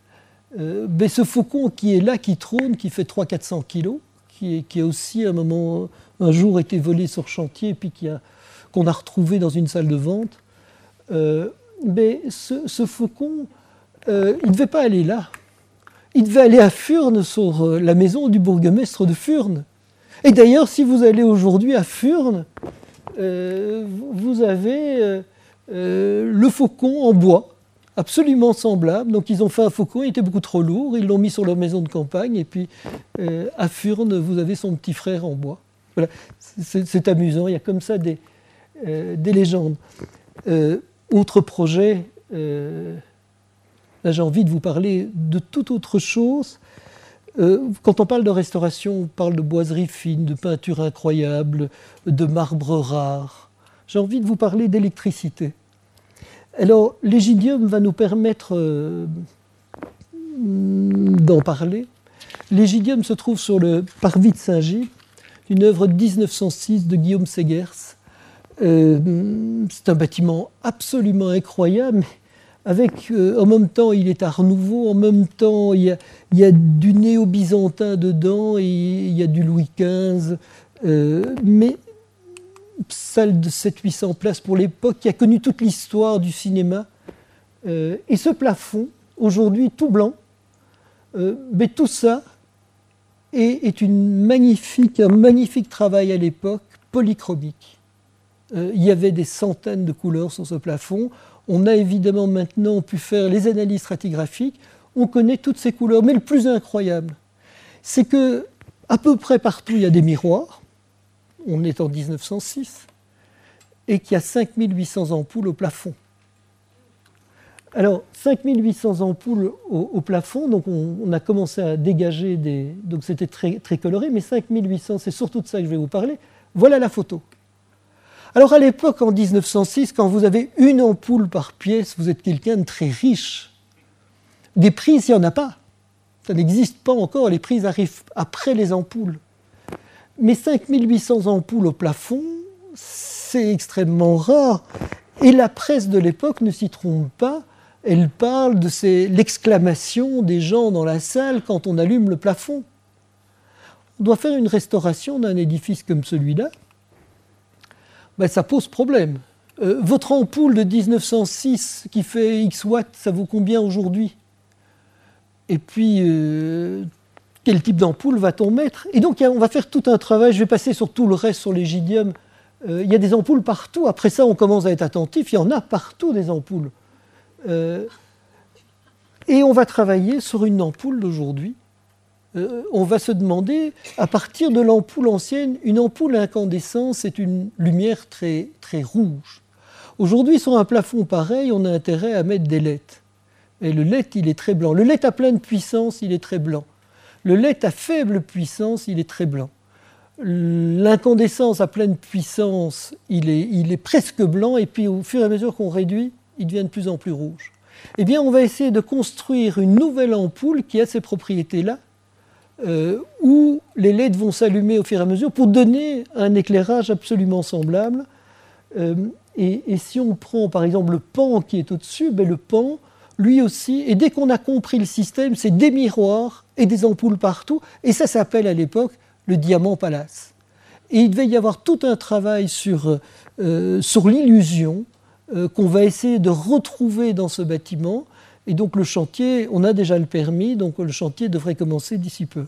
mais ce faucon qui est là, qui trône, qui fait 300-400 kilos, qui, a aussi un moment, un jour été volé sur chantier, puis qu'on a, retrouvé dans une salle de vente, mais ce, ce faucon, il ne devait pas aller là il devait aller à Furnes, sur euh, la maison du bourgmestre de Furnes. Et d'ailleurs, si vous allez aujourd'hui à Furnes, euh, vous avez euh, le faucon en bois, absolument semblable. Donc ils ont fait un faucon, il était beaucoup trop lourd, ils l'ont mis sur leur maison de campagne, et puis à Furnes, vous avez son petit frère en bois. Voilà, c'est amusant, il y a comme ça des légendes. autre projet, Là, j'ai envie de vous parler de toute autre chose. Euh, quand on parle de restauration, on parle de boiserie fine, de peinture incroyable, de marbre rare. J'ai envie de vous parler d'électricité. Alors, l'égidium va nous permettre euh, d'en parler. L'égidium se trouve sur le parvis de Saint-Gilles, une œuvre de 1906 de Guillaume Segers. Euh, c'est un bâtiment absolument incroyable, avec, euh, en même temps, il est Art Nouveau, en même temps, il y a, du néo-byzantin dedans, et il y a du Louis XV, euh, mais salle de 700-800 places pour l'époque, qui a connu toute l'histoire du cinéma. Euh, et ce plafond, aujourd'hui tout blanc, mais tout ça est, est magnifique, un magnifique travail à l'époque, polychromique. il y avait des centaines de couleurs sur ce plafond. On a évidemment maintenant pu faire les analyses stratigraphiques, on connaît toutes ces couleurs. Mais le plus incroyable, c'est que à peu près partout il y a des miroirs, on est en 1906, et qu'il y a 5800 ampoules au plafond. Alors, 5800 ampoules au, plafond, donc on, a commencé à dégager des. Donc c'était très, très coloré, mais 5800, c'est surtout de ça que je vais vous parler. Voilà la photo. Alors à l'époque, en 1906, quand vous avez une ampoule par pièce, vous êtes quelqu'un de très riche. Des prises, il n'y en a pas. Ça n'existe pas encore, les prises arrivent après les ampoules. Mais 5800 ampoules au plafond, c'est extrêmement rare. Et la presse de l'époque ne s'y trompe pas. Elle parle de l'exclamation des gens dans la salle quand on allume le plafond. On doit faire une restauration d'un édifice comme celui-là ben, ça pose problème. Euh, votre ampoule de 1906 qui fait X watts, ça vaut combien aujourd'hui? Et puis, euh, quel type d'ampoule va-t-on mettre? Et donc, on va faire tout un travail. Je vais passer sur tout le reste, sur l'égidium. Euh, il y a des ampoules partout. Après ça, on commence à être attentif. Il y en a partout des ampoules. et on va travailler sur une ampoule d'aujourd'hui euh, on va se demander, à partir de l'ampoule ancienne, une ampoule incandescente, c'est une lumière très, très rouge. Aujourd'hui, sur un plafond pareil, on a intérêt à mettre des LED. Et le LED, il est très blanc. Le LED à pleine puissance, il est très blanc. Le LED à faible puissance, il est très blanc. L'incandescence à pleine puissance, il est, il est presque blanc, et puis au fur et à mesure qu'on réduit, il devient de plus en plus rouge. Eh bien, on va essayer de construire une nouvelle ampoule qui a ces propriétés-là, euh, où les LED vont s'allumer au fur et à mesure pour donner un éclairage absolument semblable. Euh, et, si on prend par exemple le pan qui est au-dessus, ben le pan, lui aussi, et dès qu'on a compris le système, c'est des miroirs et des ampoules partout, et ça s'appelle à l'époque le diamant palace. Et il devait y avoir tout un travail sur, euh, sur l'illusion qu'on va essayer de retrouver dans ce bâtiment. Et donc le chantier, on a déjà le permis, donc le chantier devrait commencer d'ici peu.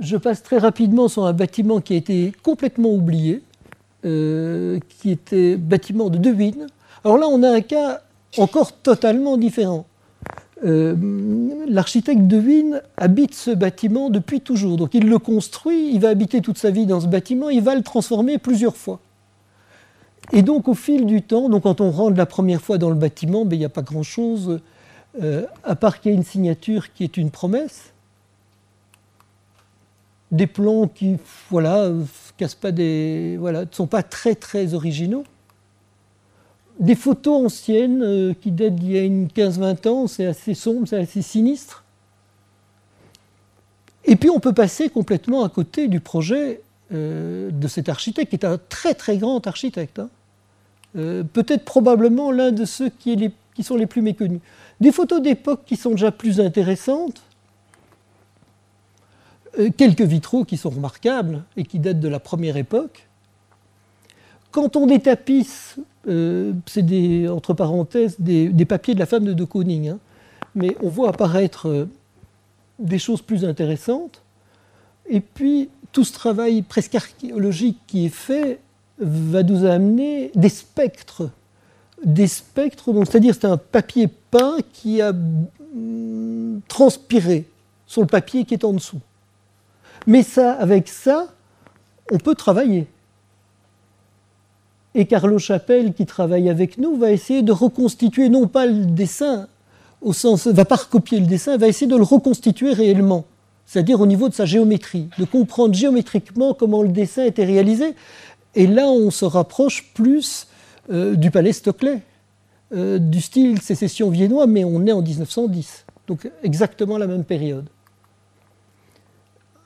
Je passe très rapidement sur un bâtiment qui a été complètement oublié, euh, qui était bâtiment de Devine. Alors là, on a un cas encore totalement différent. Euh, l'architecte Devine habite ce bâtiment depuis toujours. Donc il le construit, il va habiter toute sa vie dans ce bâtiment, il va le transformer plusieurs fois. Et donc au fil du temps, donc quand on rentre la première fois dans le bâtiment, ben, il n'y a pas grand-chose, euh, à part qu'il y a une signature qui est une promesse. Des plans qui, voilà, voilà, ne sont pas très très originaux. Des photos anciennes euh, qui datent d'il y a une 15-20 ans, c'est assez sombre, c'est assez sinistre. Et puis on peut passer complètement à côté du projet euh, de cet architecte, qui est un très très grand architecte. Hein. Euh, peut-être probablement l'un de ceux qui, sont les plus méconnus. Des photos d'époque qui sont déjà plus intéressantes, euh, quelques vitraux qui sont remarquables et qui datent de la première époque. Quand on détapisse, c'est des, entre parenthèses, des, papiers de la femme de De Kooning, hein, mais on voit apparaître des choses plus intéressantes. Et puis, tout ce travail presque archéologique qui est fait va nous amener des spectres. Des spectres, c'est-à-dire c'est un papier peint qui a mm, transpiré sur le papier qui est en dessous. Mais ça, avec ça, on peut travailler. Et Carlo Chapelle, qui travaille avec nous, va essayer de reconstituer non pas le dessin, au sens, va pas recopier le dessin, va essayer de le reconstituer réellement c'est-à-dire au niveau de sa géométrie, de comprendre géométriquement comment le dessin était réalisé. Et là, on se rapproche plus euh, du palais Stockley, euh, du style sécession viennois, mais on est en 1910, donc exactement la même période.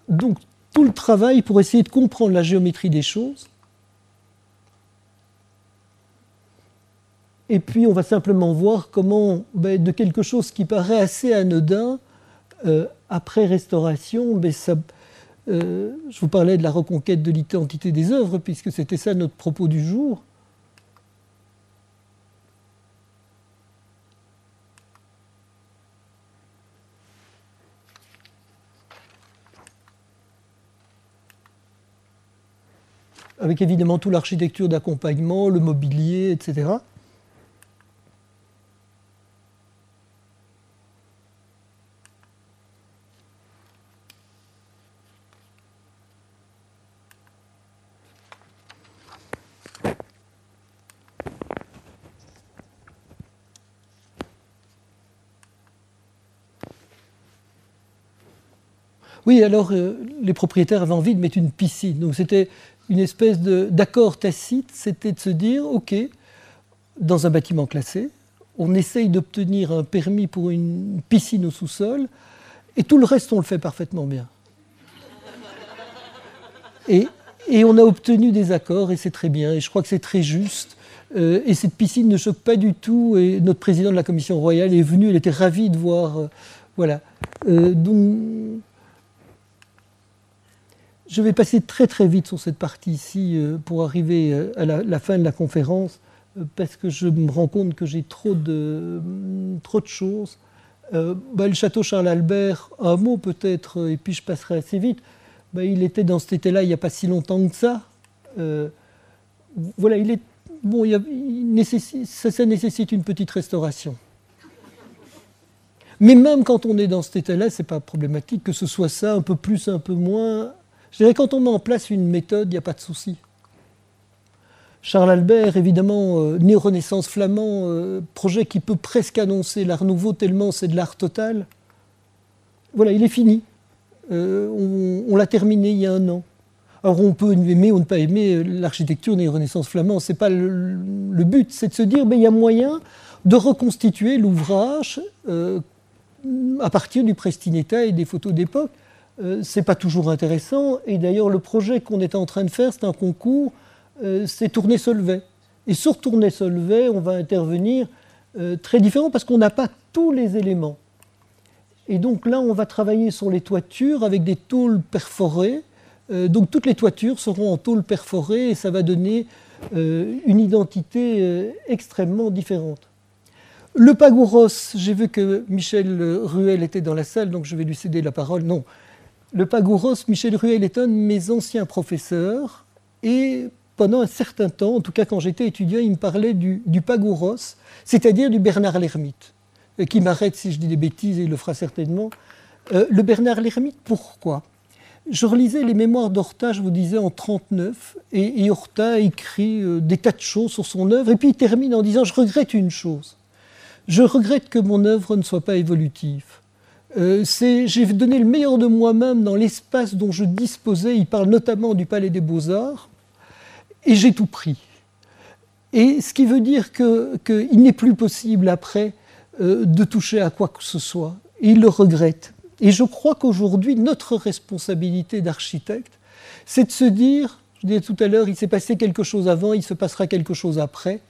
Donc tout le travail pour essayer de comprendre la géométrie des choses. Et puis on va simplement voir comment, ben, de quelque chose qui paraît assez anodin, euh, après restauration, mais ça, euh, je vous parlais de la reconquête de l'identité des œuvres, puisque c'était ça notre propos du jour. avec évidemment toute l'architecture d'accompagnement, le mobilier, etc. Oui, alors euh, les propriétaires avaient envie de mettre une piscine. Donc c'était une espèce d'accord tacite, c'était de se dire, OK, dans un bâtiment classé, on essaye d'obtenir un permis pour une piscine au sous-sol, et tout le reste, on le fait parfaitement bien. Et, on a obtenu des accords, et c'est très bien, et je crois que c'est très juste. Euh, et cette piscine ne choque pas du tout, et notre président de la commission royale est venu, il était ravi de voir. Euh, voilà. donc, je vais passer très très vite sur cette partie ici euh, pour arriver euh, à la, fin de la conférence euh, parce que je me rends compte que j'ai trop de, mm, trop de choses. Bah, le château Charles-Albert, un mot peut-être, et puis je passerai assez vite. Bah, il était dans cet état-là il n'y a pas si longtemps que ça. voilà, il est bon, ça, ça nécessite une petite restauration. Mais même quand on est dans cet état-là, c'est pas problématique que ce soit ça, un peu plus, un peu moins. Je dirais quand on met en place une méthode, il n'y a pas de souci. Charles Albert, évidemment, euh, néo-renaissance flamand, euh, projet qui peut presque annoncer l'art nouveau tellement c'est de l'art total. Voilà, il est fini. on, l'a terminé il y a un an. Alors on peut aimer ou ne pas aimer l'architecture des Renaissance flamande, ce n'est pas le, but, c'est de se dire, mais il y a moyen de reconstituer l'ouvrage à partir du Prestinetta et des photos d'époque. Euh, c'est pas toujours intéressant. Et d'ailleurs, le projet qu'on était en train de faire, c'est un concours, euh, c'est Tournai Solvay. Et sur Tournai Solvay, on va intervenir euh, très différent parce qu'on n'a pas tous les éléments. Et donc là, on va travailler sur les toitures avec des tôles perforées. donc toutes les toitures seront en tôle perforée et ça va donner une identité extrêmement différente. Le Pagouros, j'ai vu que Michel Ruel était dans la salle, donc je vais lui céder la parole. Non, le Pagouros, Michel Ruel est un de mes anciens professeurs et pendant un certain temps, en tout cas quand j'étais étudiant, il me parlait du, Pagouros, c'est-à-dire du Bernard l'Ermite, euh, qui m'arrête si je dis des bêtises et il le fera certainement. Euh, le Bernard l'Ermite, pourquoi? Je relisais les mémoires d'Horta, je vous disais, en 39, et, Horta écrit euh, des tas de choses sur son œuvre, et puis il termine en disant, je regrette une chose, je regrette que mon œuvre ne soit pas évolutive. Euh, j'ai donné le meilleur de moi-même dans l'espace dont je disposais. Il parle notamment du Palais des Beaux-Arts. Et j'ai tout pris. Et ce qui veut dire qu'il n'est plus possible après euh, de toucher à quoi que ce soit. Et il le regrette. Et je crois qu'aujourd'hui, notre responsabilité d'architecte, c'est de se dire, je disais tout à l'heure, il s'est passé quelque chose avant, il se passera quelque chose après.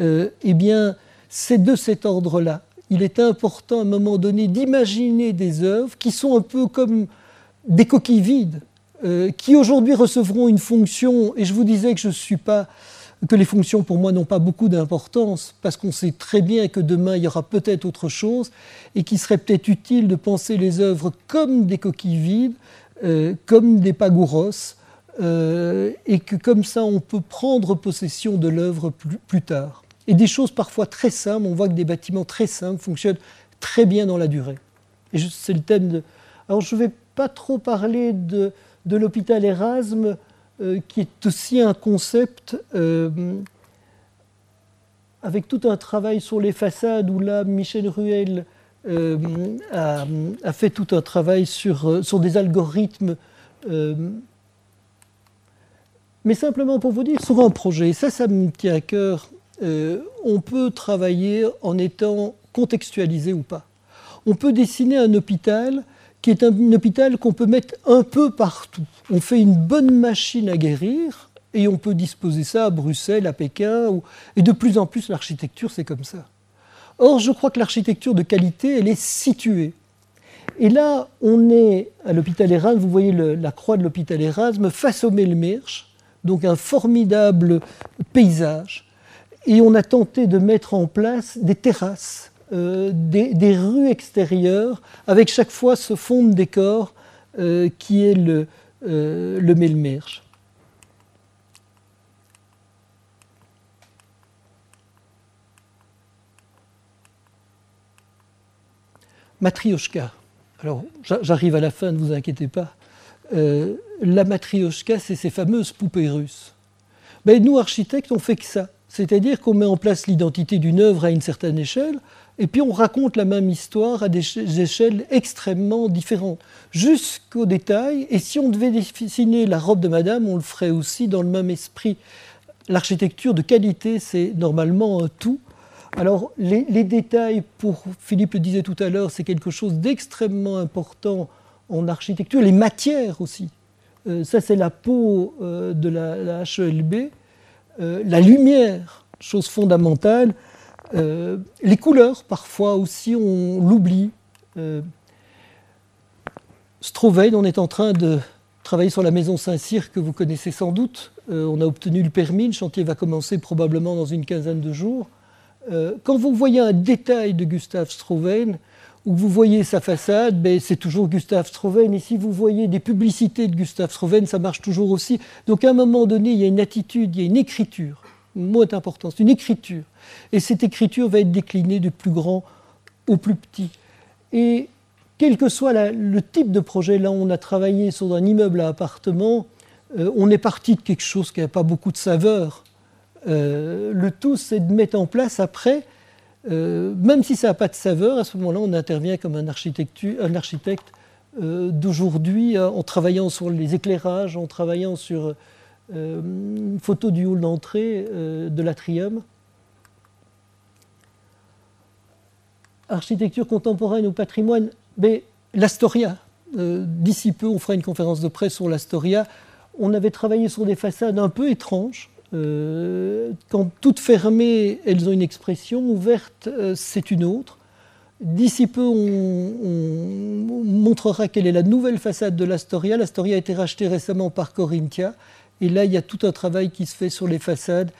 Euh, eh bien, c'est de cet ordre-là il est important à un moment donné d'imaginer des œuvres qui sont un peu comme des coquilles vides, euh, qui aujourd'hui recevront une fonction, et je vous disais que je suis pas que les fonctions pour moi n'ont pas beaucoup d'importance, parce qu'on sait très bien que demain il y aura peut-être autre chose, et qu'il serait peut-être utile de penser les œuvres comme des coquilles vides, euh, comme des pagouros, euh, et que comme ça on peut prendre possession de l'œuvre plus tard. Et des choses parfois très simples, on voit que des bâtiments très simples fonctionnent très bien dans la durée. C'est le thème de... Alors je ne vais pas trop parler de, de l'hôpital Erasme, euh, qui est aussi un concept euh, avec tout un travail sur les façades, où là, Michel Ruel euh, a, a, fait tout un travail sur, sur des algorithmes. mais simplement pour vous dire, sur un projet, ça, ça me tient à cœur, euh, on peut travailler en étant contextualisé ou pas. On peut dessiner un hôpital qui est un, hôpital qu'on peut mettre un peu partout. On fait une bonne machine à guérir et on peut disposer ça à Bruxelles, à Pékin, et de plus en plus l'architecture c'est comme ça. Or, je crois que l'architecture de qualité, elle est située. Et là, on est à l'hôpital Erasme, vous voyez la croix de l'hôpital Erasme, face au Melmersch, donc un formidable paysage et on a tenté de mettre en place des terrasses, euh, des, rues extérieures, avec chaque fois ce fond de décor euh, qui est le, euh, le Melmerch. Matrioshka. Alors, j'arrive à la fin, ne vous inquiétez pas. la matrioshka, c'est ces fameuses poupées russes. Ben, nous, architectes, on fait que ça. C'est-à-dire qu'on met en place l'identité d'une œuvre à une certaine échelle, et puis on raconte la même histoire à des échelles extrêmement différentes, jusqu'au détail. Et si on devait dessiner la robe de madame, on le ferait aussi dans le même esprit. L'architecture de qualité, c'est normalement tout. Alors, les, détails, pour Philippe le disait tout à l'heure, c'est quelque chose d'extrêmement important en architecture. Les matières aussi. Euh, ça, c'est la peau euh, de la, la HELB. Euh, la lumière, chose fondamentale, euh, les couleurs, parfois aussi, on l'oublie. Euh, on est en train de travailler sur la maison Saint-Cyr que vous connaissez sans doute. Euh, on a obtenu le permis, le chantier va commencer probablement dans une quinzaine de jours. quand vous voyez un détail de Gustave Strovein, ou vous voyez sa façade, ben, c'est toujours Gustave Strovein. Et si vous voyez des publicités de Gustave Strovein, ça marche toujours aussi. Donc à un moment donné, il y a une attitude, il y a une écriture. Le mot est important, c'est une écriture. Et cette écriture va être déclinée du plus grand au plus petit. Et quel que soit le type de projet, là on a travaillé sur un immeuble à appartement, euh, on est parti de quelque chose qui n'a pas beaucoup de saveur. Euh, le tout, c'est de mettre en place après euh, même si ça n'a pas de saveur, à ce moment-là, on intervient comme un, architecte d'aujourd'hui en travaillant sur les éclairages, en travaillant sur une photo du hall d'entrée de l'atrium. Architecture contemporaine ou patrimoine, mais l'Astoria. D'ici peu, on fera une conférence de presse sur l'Astoria. On avait travaillé sur des façades un peu étranges, euh, quand toutes fermées, elles ont une expression, ouverte, euh, c'est une autre. D'ici peu, on, montrera quelle est la nouvelle façade de l'Astoria. L'Astoria a été rachetée récemment par Corinthia. Et là, il y a tout un travail qui se fait sur les façades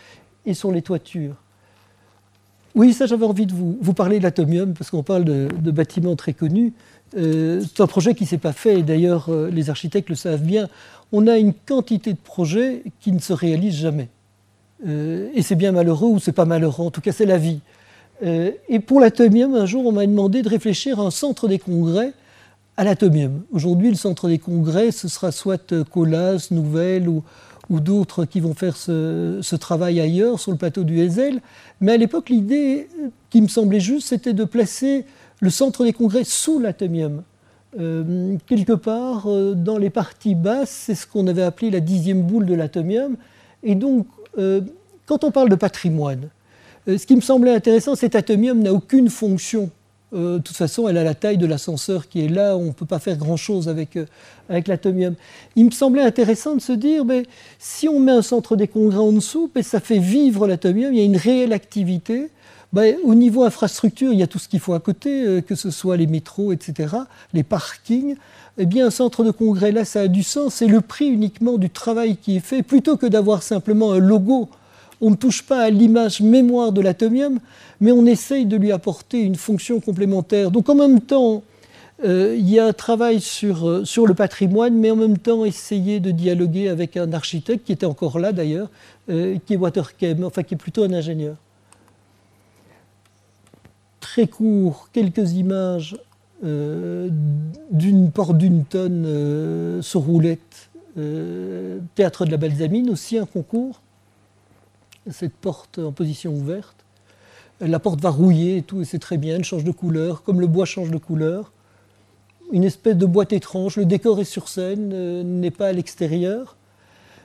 et sur les toitures. Oui, ça, j'avais envie de vous, parler de l'atomium, parce qu'on parle de, bâtiments très connus. Euh, c'est un projet qui ne s'est pas fait, et d'ailleurs, les architectes le savent bien. On a une quantité de projets qui ne se réalisent jamais. Euh, et c'est bien malheureux ou c'est pas malheureux, en tout cas c'est la vie. Euh, et pour l'atomium, un jour on m'a demandé de réfléchir à un centre des congrès à l'atomium. Aujourd'hui, le centre des congrès, ce sera soit Colas, Nouvelle ou, d'autres qui vont faire ce, travail ailleurs, sur le plateau du Hazel. Mais à l'époque, l'idée qui me semblait juste, c'était de placer le centre des congrès sous l'atomium. Euh, quelque part dans les parties basses, c'est ce qu'on avait appelé la dixième boule de l'atomium. Et donc, euh, quand on parle de patrimoine, euh, ce qui me semblait intéressant, cet atomium n'a aucune fonction. Euh, de toute façon, elle a la taille de l'ascenseur qui est là, on ne peut pas faire grand-chose avec, avec l'atomium. Il me semblait intéressant de se dire, mais, si on met un centre des congrès en dessous, mais ça fait vivre l'atomium, il y a une réelle activité. Ben, au niveau infrastructure, il y a tout ce qu'il faut à côté, que ce soit les métros, etc., les parkings eh bien, un centre de congrès, là, ça a du sens. C'est le prix uniquement du travail qui est fait, plutôt que d'avoir simplement un logo. On ne touche pas à l'image mémoire de l'atomium, mais on essaye de lui apporter une fonction complémentaire. Donc, en même temps, euh, il y a un travail sur, euh, sur le patrimoine, mais en même temps essayer de dialoguer avec un architecte qui était encore là d'ailleurs, euh, qui est Waterkem, enfin qui est plutôt un ingénieur. Très court, quelques images d'une porte d'une tonne euh, sur roulette, euh, théâtre de la Balsamine, aussi un concours. Cette porte en position ouverte. La porte va rouiller et tout, et c'est très bien, elle change de couleur, comme le bois change de couleur. Une espèce de boîte étrange, le décor est sur scène, n'est pas à l'extérieur.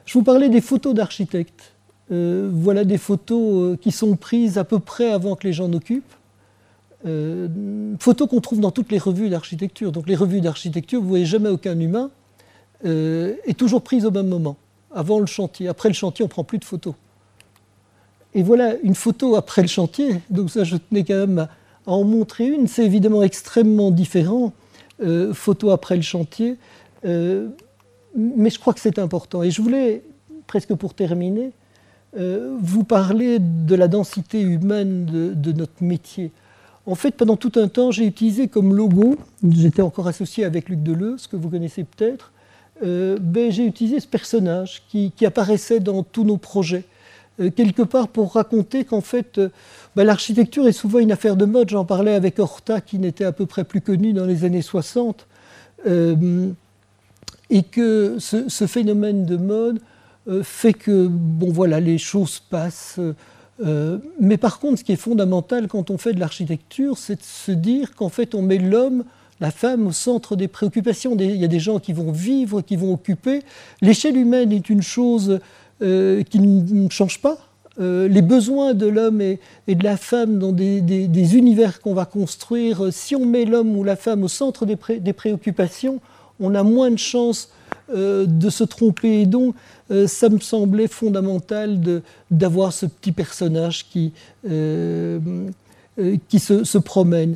Je vous parlais des photos d'architectes. voilà des photos qui sont prises à peu près avant que les gens n'occupent. Euh, photos qu'on trouve dans toutes les revues d'architecture. Donc les revues d'architecture, vous ne voyez jamais aucun humain, euh, est toujours prise au même moment, avant le chantier. Après le chantier, on ne prend plus de photos. Et voilà une photo après le chantier, donc ça je tenais quand même à, en montrer une. C'est évidemment extrêmement différent, euh, photo après le chantier, mais je crois que c'est important. Et je voulais, presque pour terminer, vous parler de la densité humaine de notre métier. En fait, pendant tout un temps, j'ai utilisé comme logo, j'étais encore associé avec Luc Deleuze, que vous connaissez peut-être, euh, ben, j'ai utilisé ce personnage qui, apparaissait dans tous nos projets, euh, quelque part pour raconter qu'en fait, euh, ben, l'architecture est souvent une affaire de mode. J'en parlais avec Horta, qui n'était à peu près plus connu dans les années 60, et que ce, ce, phénomène de mode fait que, bon voilà, les choses passent. Euh, mais par contre, ce qui est fondamental quand on fait de l'architecture, c'est de se dire qu'en fait, on met l'homme, la femme au centre des préoccupations. Il y a des gens qui vont vivre, qui vont occuper. L'échelle humaine est une chose euh, qui ne change pas. Euh, les besoins de l'homme et, de la femme dans des, univers qu'on va construire, si on met l'homme ou la femme au centre des, des préoccupations, on a moins de chances de se tromper. Et donc, euh, ça me semblait fondamental d'avoir ce petit personnage qui, euh, euh, qui se, promène.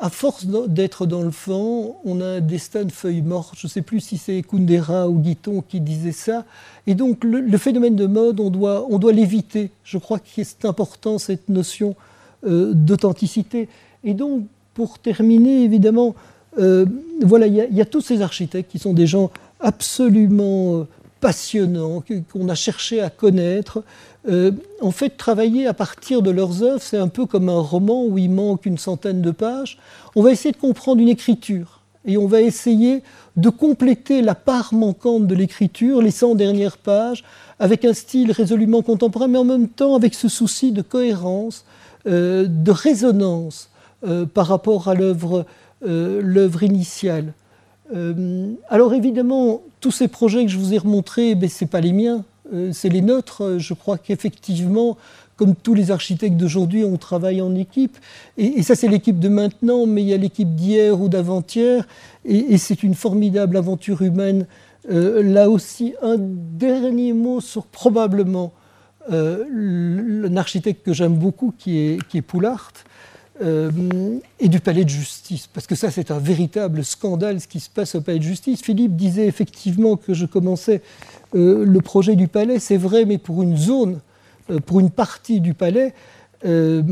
à force d'être dans le vent, on a un destin de feuilles mortes. Je ne sais plus si c'est Kundera ou Guiton qui disait ça. Et donc, le, phénomène de mode, on doit, on doit l'éviter. Je crois que c'est important cette notion d'authenticité. Et donc, pour terminer, évidemment, voilà, il y, a tous ces architectes qui sont des gens absolument passionnants qu'on a cherché à connaître. Euh, en fait, travailler à partir de leurs œuvres, c'est un peu comme un roman où il manque une centaine de pages. On va essayer de comprendre une écriture et on va essayer de compléter la part manquante de l'écriture, les 100 dernières pages, avec un style résolument contemporain, mais en même temps avec ce souci de cohérence, euh, de résonance euh, par rapport à l'œuvre l'œuvre initiale. alors évidemment, tous ces projets que je vous ai remontrés, ben, ce n'est pas les miens, c'est les nôtres. Je crois qu'effectivement, comme tous les architectes d'aujourd'hui, on travaille en équipe. Et, ça, c'est l'équipe de maintenant, mais il y a l'équipe d'hier ou d'avant-hier. Et, c'est une formidable aventure humaine. Euh, là aussi, un dernier mot sur probablement euh, un architecte que j'aime beaucoup, qui est, qui est Poulart, euh, et du palais de justice. Parce que ça, c'est un véritable scandale, ce qui se passe au palais de justice. Philippe disait effectivement que je commençais le projet du palais, c'est vrai, mais pour une zone euh, pour une partie du palais, euh,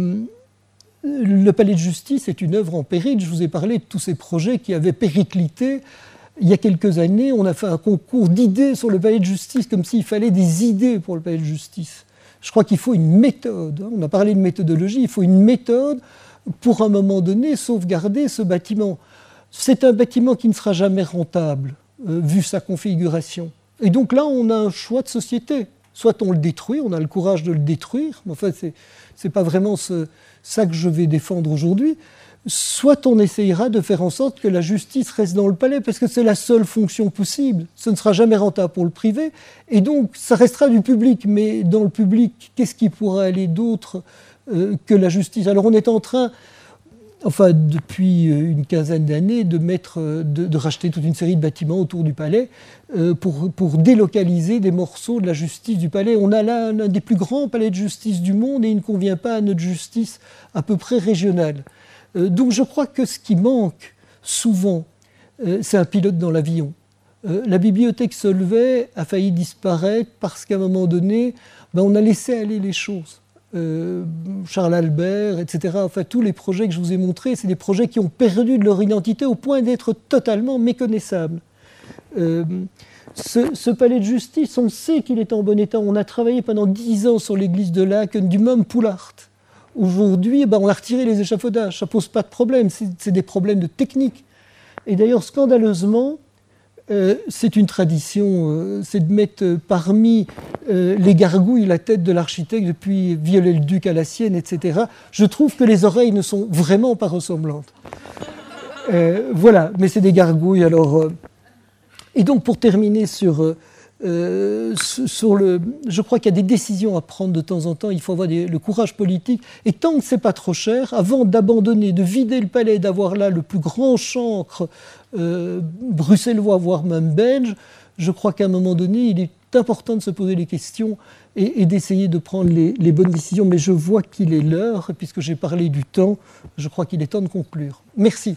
le palais de justice est une œuvre en péril. Je vous ai parlé de tous ces projets qui avaient périclité. Il y a quelques années, on a fait un concours d'idées sur le palais de justice, comme s'il fallait des idées pour le palais de justice. Je crois qu'il faut une méthode. Hein. On a parlé de méthodologie, il faut une méthode pour, un moment donné, sauvegarder ce bâtiment. C'est un bâtiment qui ne sera jamais rentable, euh, vu sa configuration. Et donc là, on a un choix de société. Soit on le détruit, on a le courage de le détruire, mais enfin, ce n'est pas vraiment ça que je vais défendre aujourd'hui. Soit on essayera de faire en sorte que la justice reste dans le palais, parce que c'est la seule fonction possible. Ce ne sera jamais rentable pour le privé, et donc ça restera du public. Mais dans le public, qu'est-ce qui pourra aller d'autre que la justice Alors on est en train enfin depuis euh, une quinzaine d'années, euh, de, racheter toute une série de bâtiments autour du palais euh, pour, délocaliser des morceaux de la justice du palais. On a là un des plus grands palais de justice du monde et il ne convient pas à notre justice à peu près régionale. donc je crois que ce qui manque souvent, c'est un pilote dans l'avion. la bibliothèque Solvay a failli disparaître parce qu'à un moment donné, ben, on a laissé aller les choses. Euh, Charles Albert, etc. Enfin, tous les projets que je vous ai montrés, c'est des projets qui ont perdu de leur identité au point d'être totalement méconnaissables. Euh, ce, palais de justice, on sait qu'il est en bon état. On a travaillé pendant dix ans sur l'église de Laken du même Poulart. Aujourd'hui, eh ben, on a retiré les échafaudages. Ça pose pas de problème. C'est des problèmes de technique. Et d'ailleurs, scandaleusement, euh, c'est une tradition, euh, c'est de mettre parmi euh, les gargouilles la tête de l'architecte depuis Viollet-le-Duc à la sienne, etc. Je trouve que les oreilles ne sont vraiment pas ressemblantes. voilà, mais c'est des gargouilles. Alors, et donc pour terminer sur euh, sur le, je crois qu'il y a des décisions à prendre de temps en temps. Il faut avoir le courage politique. Et tant que c'est pas trop cher, avant d'abandonner, de vider le palais, d'avoir là le plus grand chancre euh, bruxellois, voire même belge, je crois qu'à un moment donné, il est important de se poser les questions et, d'essayer de prendre les, les, bonnes décisions. Mais je vois qu'il est l'heure, puisque j'ai parlé du temps, je crois qu'il est temps de conclure. Merci.